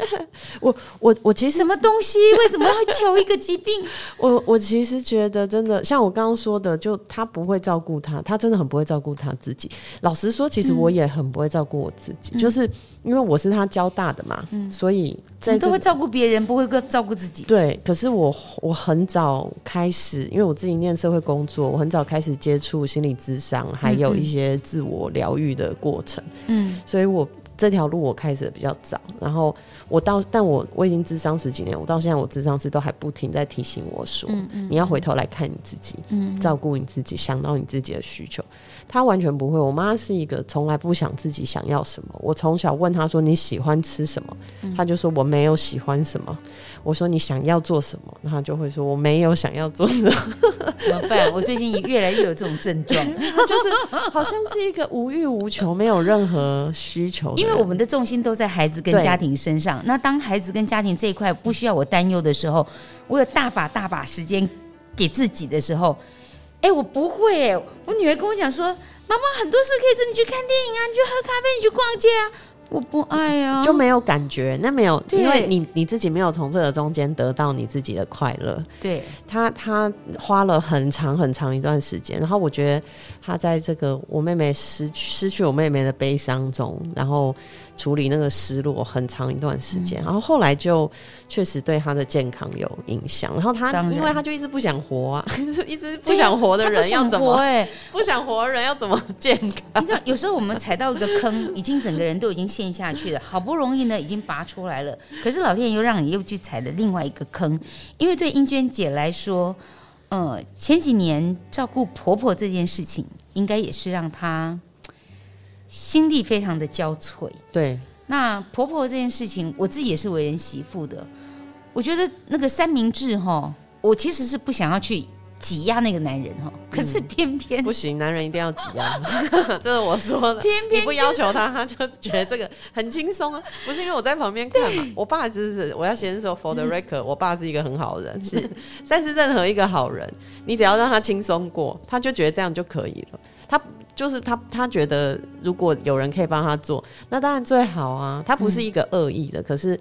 我我我其实什么东西？为什么要求一个疾病？我我其实觉得真的，像我刚刚说的，就他不会照顾他，他真的很不会照顾他自己。老实说，其实我也很不会照顾我自己，嗯、就是因为我是他教大的嘛，嗯、所以你都会照顾别人，不会照顾自己。对，可是我我很早开始，因为我自己念社会工作，我很早开始接触心理咨商，还有一些自我疗愈的过程。嗯，所以我。这条路我开始的比较早，然后我到，但我我已经智商十几年，我到现在我智商师都还不停在提醒我说，嗯嗯、你要回头来看你自己，嗯、照顾你自己，想到你自己的需求。他完全不会。我妈是一个从来不想自己想要什么。我从小问他说，你喜欢吃什么，嗯、他就说我没有喜欢什么。我说你想要做什么，他就会说我没有想要做什么。怎么办？我最近越来越有这种症状，就是好像是一个无欲无求、没有任何需求。因为我们的重心都在孩子跟家庭身上。那当孩子跟家庭这一块不需要我担忧的时候，我有大把大把时间给自己的时候。哎、欸，我不会哎！我女儿跟我讲说，妈妈很多事可以跟你去看电影啊，你去喝咖啡，你去逛街啊。我不爱啊，就没有感觉，那没有，因为你你自己没有从这个中间得到你自己的快乐。对，他他花了很长很长一段时间，然后我觉得他在这个我妹妹失去失去我妹妹的悲伤中，然后。处理那个失落很长一段时间，嗯、然后后来就确实对他的健康有影响。然后他因为他就一直不想活啊，一直不想活的人要怎么？哎，不想活的人要怎么健康？你知道，有时候我们踩到一个坑，已经整个人都已经陷下去了，好不容易呢已经拔出来了，可是老天爷又让你又去踩了另外一个坑。因为对英娟姐来说，呃，前几年照顾婆婆这件事情，应该也是让她。心力非常的交瘁，对。那婆婆这件事情，我自己也是为人媳妇的，我觉得那个三明治哈，我其实是不想要去挤压那个男人哈，可是偏偏、嗯、不行，男人一定要挤压，这是我说的。偏偏、就是、你不要求他，他就觉得这个很轻松啊。不是因为我在旁边看嘛，我爸只是我要先说 for the record，、嗯、我爸是一个很好人，是。但是任何一个好人，你只要让他轻松过，他就觉得这样就可以了。他。就是他，他觉得如果有人可以帮他做，那当然最好啊。他不是一个恶意的，嗯、可是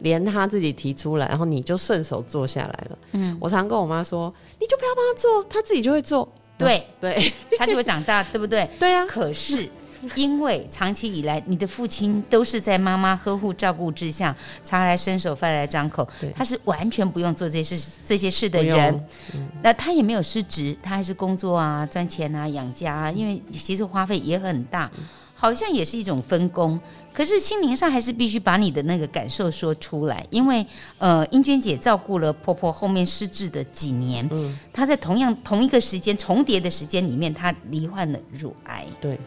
连他自己提出来，然后你就顺手做下来了。嗯，我常跟我妈说，你就不要帮他做，他自己就会做。对对，对 他就会长大，对不对？对啊。可是。因为长期以来，你的父亲都是在妈妈呵护照顾之下，茶来伸手，饭来张口，他是完全不用做这些事这些事的人。嗯、那他也没有失职，他还是工作啊，赚钱啊，养家啊。因为其实花费也很大，好像也是一种分工。可是心灵上还是必须把你的那个感受说出来，因为呃，英娟姐照顾了婆婆后面失智的几年，嗯，她在同样同一个时间重叠的时间里面，她罹患了乳癌。对。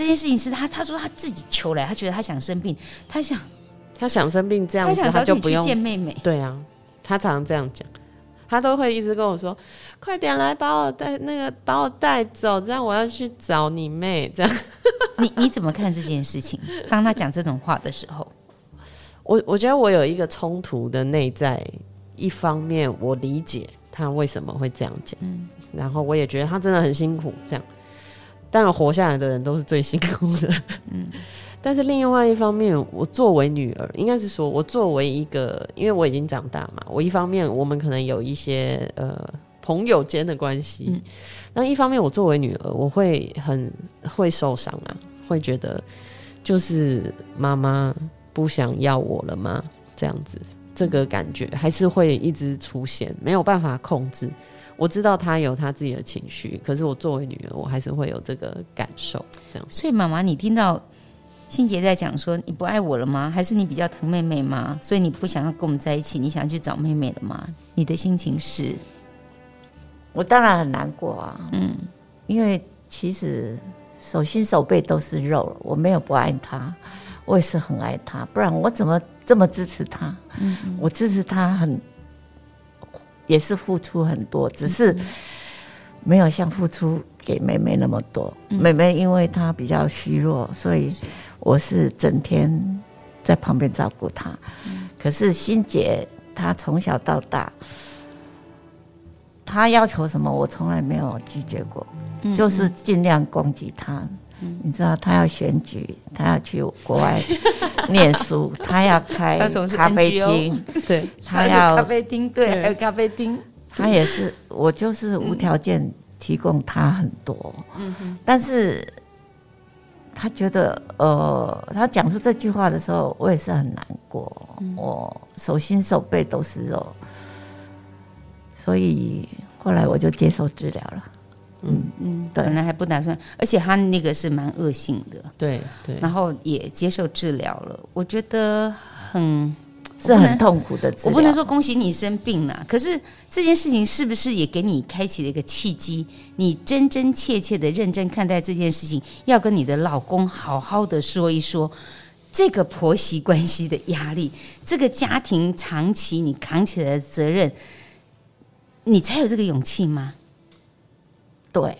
这件事情是他，他说他自己求来，他觉得他想生病，他想，他想生病这样子，他，就不用见妹妹。对啊，他常常这样讲，他都会一直跟我说：“快点来把我带那个把我带走，这样我要去找你妹。”这样，你你怎么看这件事情？当他讲这种话的时候，我我觉得我有一个冲突的内在，一方面我理解他为什么会这样讲，嗯，然后我也觉得他真的很辛苦，这样。当然，活下来的人都是最辛苦的。嗯，但是另外一方面，我作为女儿，应该是说，我作为一个，因为我已经长大嘛，我一方面我们可能有一些呃朋友间的关系，嗯，那一方面我作为女儿，我会很会受伤啊，会觉得就是妈妈不想要我了吗？这样子，这个感觉还是会一直出现，没有办法控制。我知道他有他自己的情绪，可是我作为女儿，我还是会有这个感受。这样，所以妈妈，你听到心杰在讲说你不爱我了吗？还是你比较疼妹妹吗？所以你不想要跟我们在一起，你想要去找妹妹了吗？你的心情是？我当然很难过啊。嗯，因为其实手心手背都是肉，我没有不爱他，我也是很爱他，不然我怎么这么支持他？嗯，我支持他很。也是付出很多，只是没有像付出给妹妹那么多。嗯、妹妹因为她比较虚弱，所以我是整天在旁边照顾她。嗯、可是欣姐她从小到大，她要求什么我从来没有拒绝过，嗯、就是尽量供给她。嗯、你知道他要选举，他要去国外念书，他要开 咖啡厅，对，他要咖啡厅，对，还有咖啡厅。他也是，我就是无条件提供他很多。嗯哼。但是他觉得，呃，他讲出这句话的时候，我也是很难过。嗯、我手心手背都是肉，所以后来我就接受治疗了。嗯嗯，对，本来还不打算，而且他那个是蛮恶性的，对对，然后也接受治疗了，我觉得很是很痛苦的。我不能说恭喜你生病了，可是这件事情是不是也给你开启了一个契机？你真真切切的认真看待这件事情，要跟你的老公好好的说一说这个婆媳关系的压力，这个家庭长期你扛起来的责任，你才有这个勇气吗？对，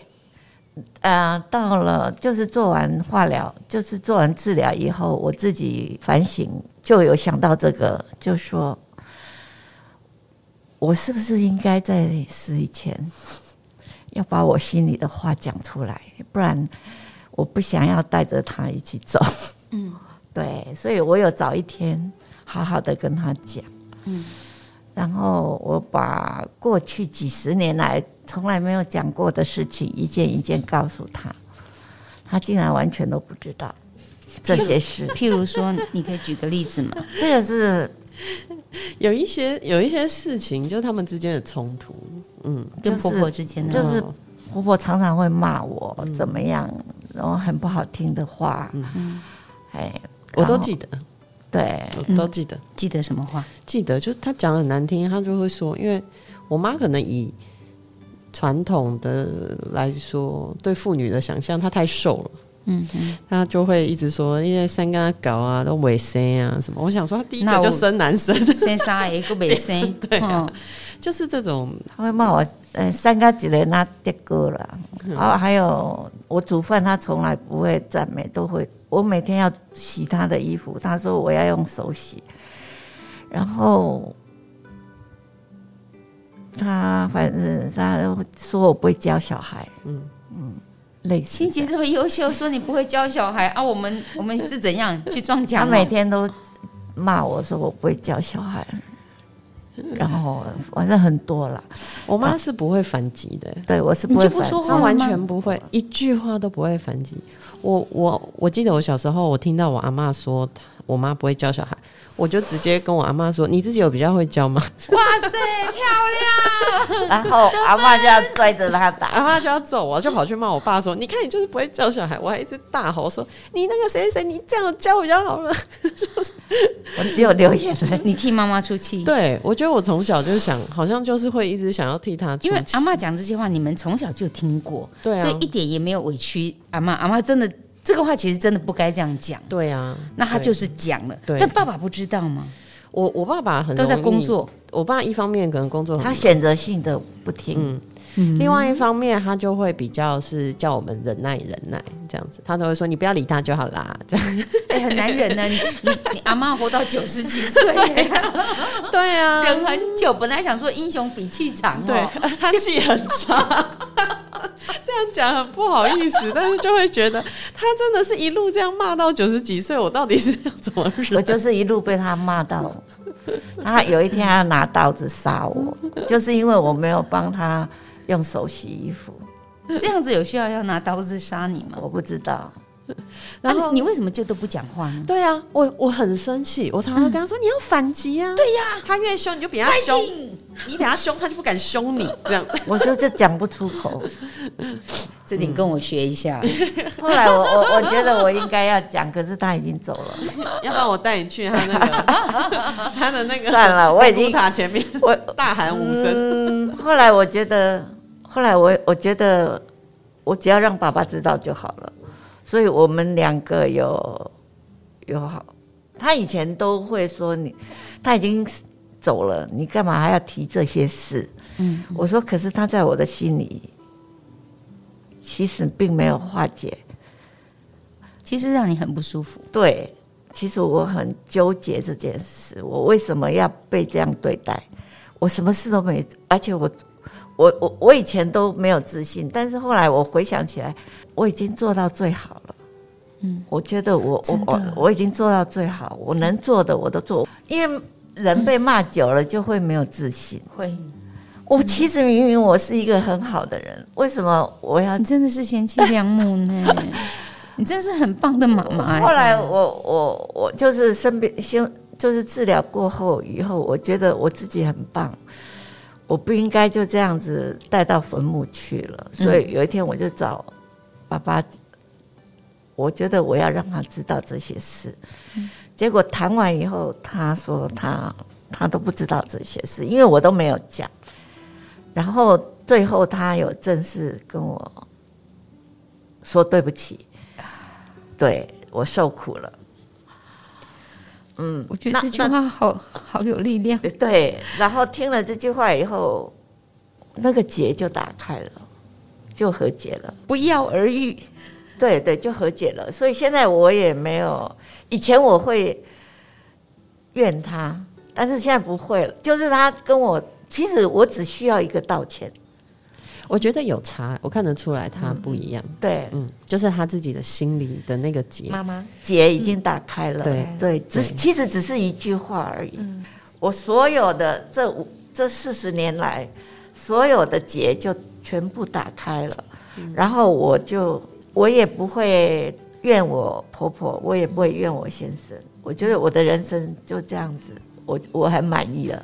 呃，到了就是做完化疗，就是做完治疗以后，我自己反省，就有想到这个，就说，我是不是应该在死以前，要把我心里的话讲出来，不然我不想要带着他一起走。嗯，对，所以我有早一天好好的跟他讲。嗯。然后我把过去几十年来从来没有讲过的事情一件一件告诉他，他竟然完全都不知道这些事。譬如说，你可以举个例子吗？这个是有一些有一些事情，就是他们之间的冲突，嗯，跟婆婆之间的，就是婆婆常常会骂我怎么样，然后很不好听的话，嗯，哎，我都记得。对，都都记得、嗯，记得什么话？记得就是他讲的很难听，他就会说，因为我妈可能以传统的来说，对妇女的想象，她太瘦了，嗯哼，她就会一直说，因为三跟他搞啊，都尾生啊什么。我想说，她第一个就生男生，生啥一个尾生，对、啊，嗯、就是这种，他会骂我，呃，三个几的那的哥了，然后还有我煮饭，他从来不会赞美，都会。我每天要洗他的衣服，他说我要用手洗，然后他反正他说我不会教小孩，嗯嗯，类似。清洁这么优秀，说你不会教小孩啊？我们我们是怎样 去撞墙？他每天都骂我说我不会教小孩，然后反正很多了。我妈是不会反击的，对我是不会反击，她完全不会，一句话都不会反击。我我我记得我小时候，我听到我阿嬷说，我妈不会教小孩，我就直接跟我阿妈说：“你自己有比较会教吗？” 哇塞，漂亮！然后阿妈就要拽着他打，阿妈就要走啊，就跑去骂我爸说：“你看你就是不会教小孩。”我还一直大吼说：“你那个谁谁，你这样教比较好了。”我只有流眼泪，你替妈妈出气。对，我觉得我从小就想，好像就是会一直想要替他出气。因为阿妈讲这些话，你们从小就听过，对啊，所以一点也没有委屈阿妈。阿妈真的。这个话其实真的不该这样讲。对啊，那他就是讲了。对，但爸爸不知道吗？我我爸爸很都在工作。我爸一方面可能工作，他选择性的不听。嗯嗯。另外一方面，他就会比较是叫我们忍耐忍耐这样子，他都会说你不要理他就好啦。这样。哎，很难忍呢。你你你阿妈活到九十几岁。对啊。忍很久，本来想说英雄比气长，对，他气很差。这样讲很不好意思，但是就会觉得他真的是一路这样骂到九十几岁，我到底是要怎么忍？我就是一路被他骂到，他有一天他要拿刀子杀我，就是因为我没有帮他用手洗衣服。这样子有需要要拿刀子杀你吗？我不知道，然后你为什么就都不讲话呢？对啊，我我很生气，我常常跟他说：“你要反击啊！”对呀，他越凶你就比他凶，你比他凶他就不敢凶你，这样 我就就讲不出口。这点跟我学一下。后来我我我觉得我应该要讲，可是他已经走了。要不然我带你去他那个 他的那个算了，我已经 塔前面，我大喊五声。嗯，后来我觉得，后来我我觉得，我只要让爸爸知道就好了。所以我们两个有有好，他以前都会说你，他已经走了，你干嘛还要提这些事？嗯，我说可是他在我的心里，其实并没有化解，其实让你很不舒服。对，其实我很纠结这件事，我为什么要被这样对待？我什么事都没，而且我我我我以前都没有自信，但是后来我回想起来。我已经做到最好了，嗯，我觉得我我我我已经做到最好，我能做的我都做。因为人被骂久了就会没有自信。会，我其实明明我是一个很好的人，为什么我要？你真的是贤妻良母呢？你真的是很棒的妈妈。后来我我我就是生病，先就是治疗过后以后，我觉得我自己很棒，我不应该就这样子带到坟墓去了。所以有一天我就找。爸爸，我觉得我要让他知道这些事。结果谈完以后，他说他他都不知道这些事，因为我都没有讲。然后最后他有正式跟我说对不起，对我受苦了。嗯，我觉得这句话好好有力量。对，然后听了这句话以后，那个结就打开了。就和解了，不药而愈。对对，就和解了。所以现在我也没有，以前我会怨他，但是现在不会了。就是他跟我，其实我只需要一个道歉。我觉得有差，我看得出来他不一样。嗯、对，嗯，就是他自己的心里的那个结，妈妈结已经打开了。对对，只是其实只是一句话而已。嗯、我所有的这五这四十年来，所有的结就。全部打开了，然后我就我也不会怨我婆婆，我也不会怨我先生。我觉得我的人生就这样子，我我很满意了。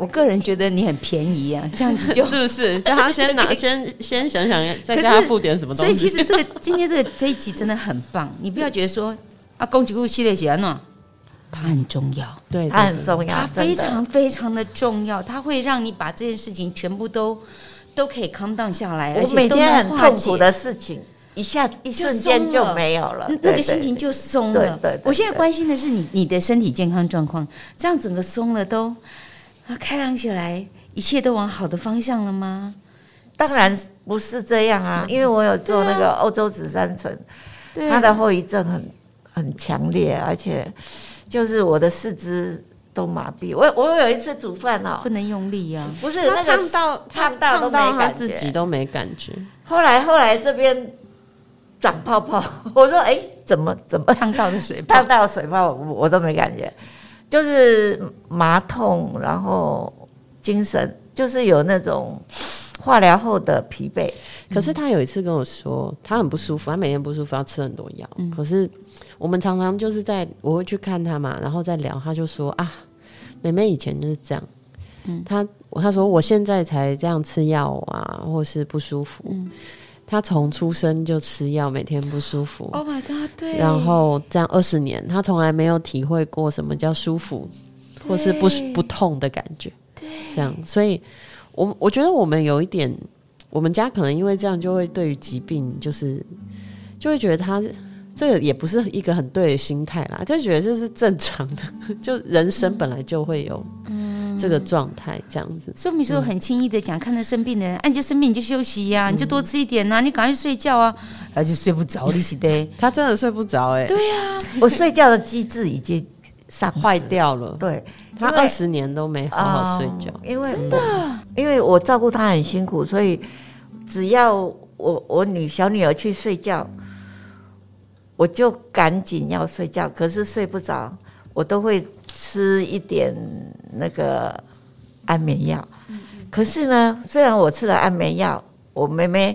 我个人觉得你很便宜啊，这样子就 是不是？叫他先拿，先先想想，再给他付点什么东西。所以其实这个今天这个这一集真的很棒，你不要觉得说啊，宫崎骏系列写安怎，它很重要，对，它很重要，它非常非常的重要，它会让你把这件事情全部都。都可以 calm down 下来，而且每天很痛苦的事情，一下子一瞬间就没有了，那个心情就松了。对，我现在关心的是你你的身体健康状况，这样整个松了都啊开朗起来，一切都往好的方向了吗？当然不是这样啊，因为我有做那个欧洲紫杉醇，它的后遗症很很强烈，而且就是我的四肢。都麻痹，我我有一次煮饭哦，不能用力啊，不是那个烫到烫到都没感觉，自己都没感觉。后来后来这边长泡泡，我说哎，怎么怎么？烫到的水泡，烫到水泡我我都没感觉，就是麻痛，然后精神就是有那种化疗后的疲惫。可是他有一次跟我说，他很不舒服，他每天不舒服要吃很多药，可是。我们常常就是在我会去看他嘛，然后再聊，他就说啊，妹妹以前就是这样，嗯，他他说我现在才这样吃药啊，或是不舒服，嗯，他从出生就吃药，每天不舒服，Oh my God，对，然后这样二十年，他从来没有体会过什么叫舒服，或是不不痛的感觉，对，这样，所以我我觉得我们有一点，我们家可能因为这样，就会对于疾病就是就会觉得他。这个也不是一个很对的心态啦，就觉得这是正常的，就人生本来就会有这个状态这样子。所以你说很轻易的讲，看到生病的人，哎，你就生病你就休息呀，你就多吃一点呐，你赶快去睡觉啊，而且睡不着，你是的，他真的睡不着哎。对呀，我睡觉的机制已经上 坏掉了。对，他二十年都没好好睡觉，因为真的，因为我照顾他很辛苦，所以只要我我女小女儿去睡觉。我就赶紧要睡觉，可是睡不着，我都会吃一点那个安眠药。可是呢，虽然我吃了安眠药，我妹妹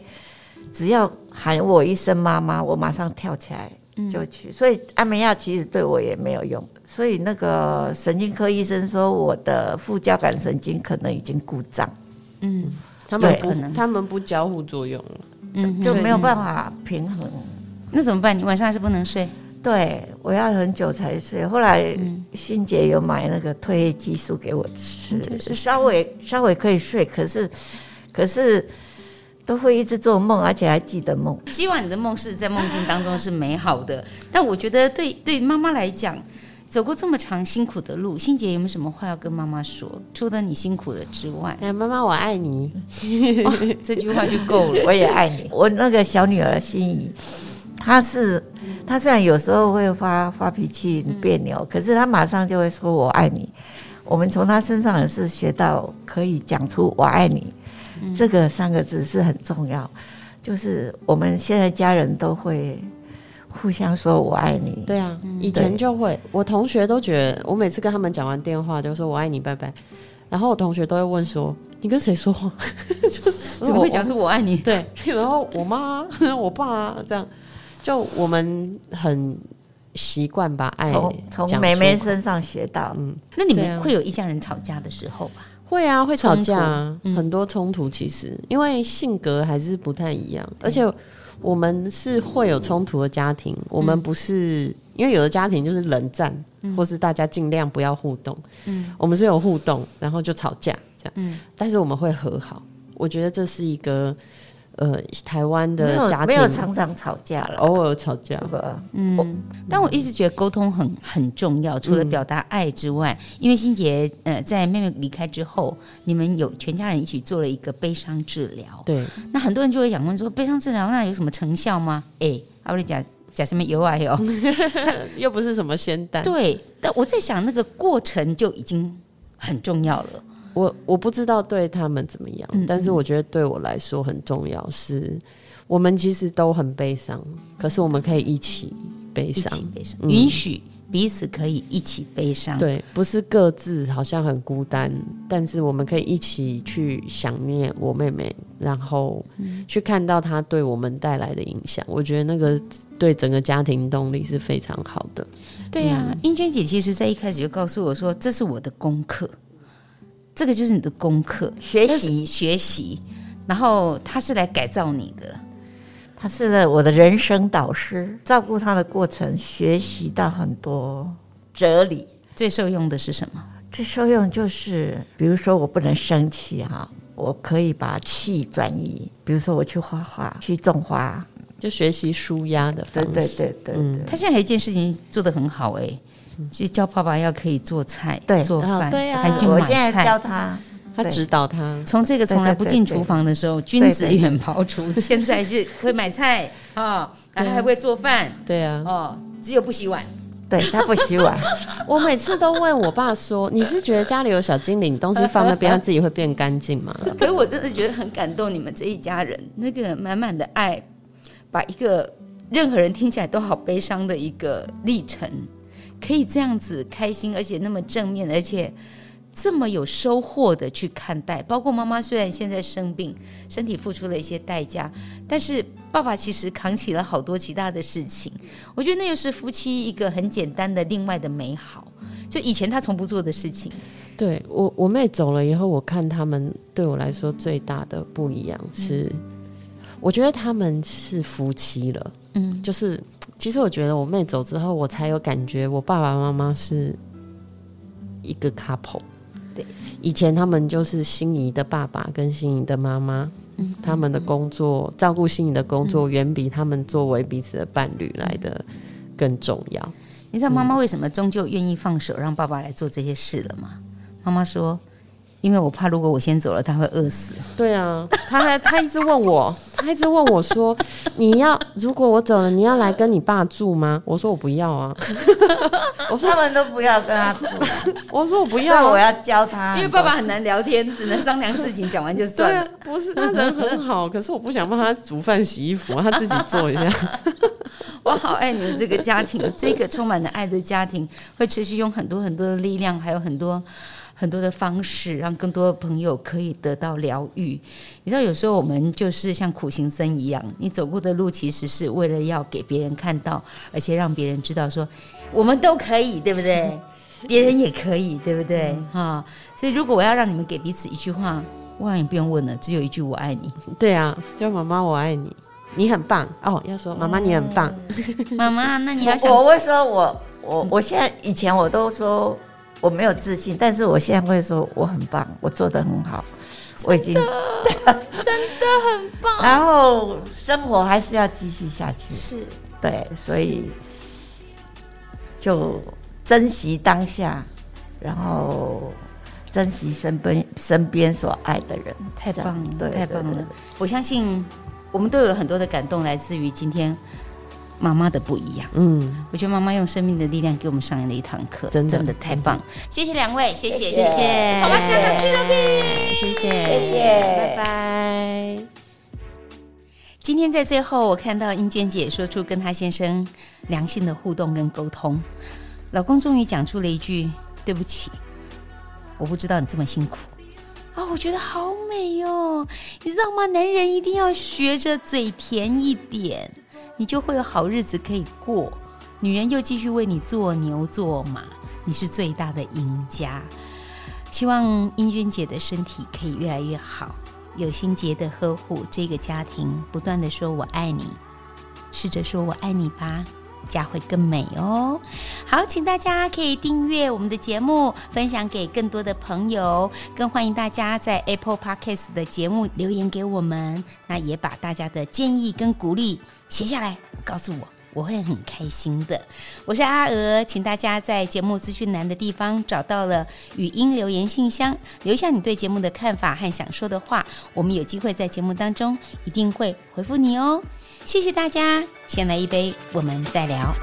只要喊我一声妈妈，我马上跳起来就去。嗯、所以安眠药其实对我也没有用。所以那个神经科医生说我的副交感神经可能已经故障。嗯，他们不，他们不交互作用了，嗯，就没有办法平衡。那怎么办？你晚上还是不能睡？对，我要很久才睡。后来欣姐有买那个褪黑激素给我吃，嗯、稍微稍微可以睡，可是可是都会一直做梦，而且还记得梦。希望你的梦是在梦境当中是美好的。但我觉得对对妈妈来讲，走过这么长辛苦的路，欣姐有没有什么话要跟妈妈说？除了你辛苦的之外，哎，妈妈我爱你，这句话就够了。我也爱你。我那个小女儿心怡。他是，他虽然有时候会发发脾气、别扭，嗯、可是他马上就会说“我爱你”。我们从他身上也是学到可以讲出“我爱你”嗯、这个三个字是很重要。就是我们现在家人都会互相说“我爱你”。对啊，以前就会，我同学都觉得，我每次跟他们讲完电话就说“我爱你”，拜拜。然后我同学都会问说：“你跟谁说话？” 就怎么会讲出“我爱你”？对，然后我妈、我爸这样。就我们很习惯把爱从从妹妹身上学到，嗯，那你们会有一家人吵架的时候吧？会啊，会吵架，嗯、很多冲突。其实因为性格还是不太一样，嗯、而且我们是会有冲突的家庭。嗯、我们不是因为有的家庭就是冷战，嗯、或是大家尽量不要互动。嗯，我们是有互动，然后就吵架这样。嗯，但是我们会和好。我觉得这是一个。呃，台湾的家庭没有，没有常常吵架了，偶尔吵架吧。嗯，但我一直觉得沟通很很重要，除了表达爱之外，嗯、因为欣姐呃在妹妹离开之后，你们有全家人一起做了一个悲伤治疗。对，那很多人就会想问说，悲伤治疗那有什么成效吗？哎、欸，我跟你讲讲什么有啊有，又不是什么仙丹。对，但我在想那个过程就已经很重要了。我我不知道对他们怎么样，嗯嗯，但是我觉得对我来说很重要是，是我们其实都很悲伤，可是我们可以一起悲伤，悲伤，嗯、允许彼此可以一起悲伤。对，不是各自好像很孤单，但是我们可以一起去想念我妹妹，然后去看到她对我们带来的影响。我觉得那个对整个家庭动力是非常好的。对呀、啊，英娟姐其实在一开始就告诉我说，这是我的功课。这个就是你的功课，学习学习，然后他是来改造你的，他是我的人生导师。照顾他的过程，学习到很多哲理。最受用的是什么？最受用就是，比如说我不能生气哈，我可以把气转移。比如说我去画画，去种花，就学习舒压的方式。对对对对，对，嗯，他现在有一件事情做得很好哎。就教爸爸要可以做菜，对做饭，对呀，还去买菜。我现在教他，他指导他。从这个从来不进厨房的时候，君子远庖厨，现在是会买菜啊，然后还会做饭。对啊，哦，只有不洗碗。对，他不洗碗。我每次都问我爸说：“你是觉得家里有小精灵，东西放那边，他自己会变干净吗？”可是我真的觉得很感动，你们这一家人那个满满的爱，把一个任何人听起来都好悲伤的一个历程。可以这样子开心，而且那么正面，而且这么有收获的去看待。包括妈妈虽然现在生病，身体付出了一些代价，但是爸爸其实扛起了好多其他的事情。我觉得那又是夫妻一个很简单的另外的美好，就以前他从不做的事情。对，我，我妹走了以后，我看他们对我来说最大的不一样是，嗯、我觉得他们是夫妻了。嗯，就是。其实我觉得我妹走之后，我才有感觉，我爸爸妈妈是一个 couple。对，以前他们就是心仪的爸爸跟心仪的妈妈，嗯，他们的工作照顾心仪的工作，远比他们作为彼此的伴侣来的更重要。你知道妈妈为什么终究愿意放手让爸爸来做这些事了吗？妈妈说。因为我怕，如果我先走了，他会饿死。对啊，他还他一直问我，他一直问我说：“ 你要如果我走了，你要来跟你爸住吗？”我说：“我不要啊。”我说：“他们都不要跟他住。”我说：“我不要，我要教他。”因为爸爸很难聊天，只能商量事情，讲完就算了。不是他人很好，可是我不想帮他煮饭、洗衣服，他自己做一下。我好爱你们这个家庭，这个充满了爱的家庭会持续用很多很多的力量，还有很多。很多的方式，让更多的朋友可以得到疗愈。你知道，有时候我们就是像苦行僧一样，你走过的路其实是为了要给别人看到，而且让别人知道说我们都可以，对不对？别人也可以，对不对？哈、嗯，所以如果我要让你们给彼此一句话，哇，也不用问了，只有一句“我爱你”。对啊，叫妈妈我爱你，你很棒哦。要说妈妈你很棒，妈妈，那你要我会说我我我现在以前我都说我没有自信，但是我现在会说我很棒，我做的很好，我已经 真的很棒。然后生活还是要继续下去，是对，所以就。珍惜当下，然后珍惜身边身边所爱的人，太棒了，太棒了！我相信我们都有很多的感动，来自于今天妈妈的不一样。嗯，我觉得妈妈用生命的力量给我们上了一堂课，真的，真的太棒！谢谢两位，谢谢，谢谢，好吧，下个去了，谢谢，谢谢，拜拜。今天在最后，我看到英娟姐说出跟她先生良性的互动跟沟通。老公终于讲出了一句：“对不起，我不知道你这么辛苦。”啊，我觉得好美哦！你知道吗？男人一定要学着嘴甜一点，你就会有好日子可以过。女人又继续为你做牛做马，你是最大的赢家。希望英娟姐的身体可以越来越好，有心结的呵护这个家庭，不断的说我爱你，试着说我爱你吧。家会更美哦。好，请大家可以订阅我们的节目，分享给更多的朋友。更欢迎大家在 Apple Podcast 的节目留言给我们，那也把大家的建议跟鼓励写下来，告诉我，我会很开心的。我是阿娥，请大家在节目资讯栏的地方找到了语音留言信箱，留下你对节目的看法和想说的话，我们有机会在节目当中一定会回复你哦。谢谢大家，先来一杯，我们再聊。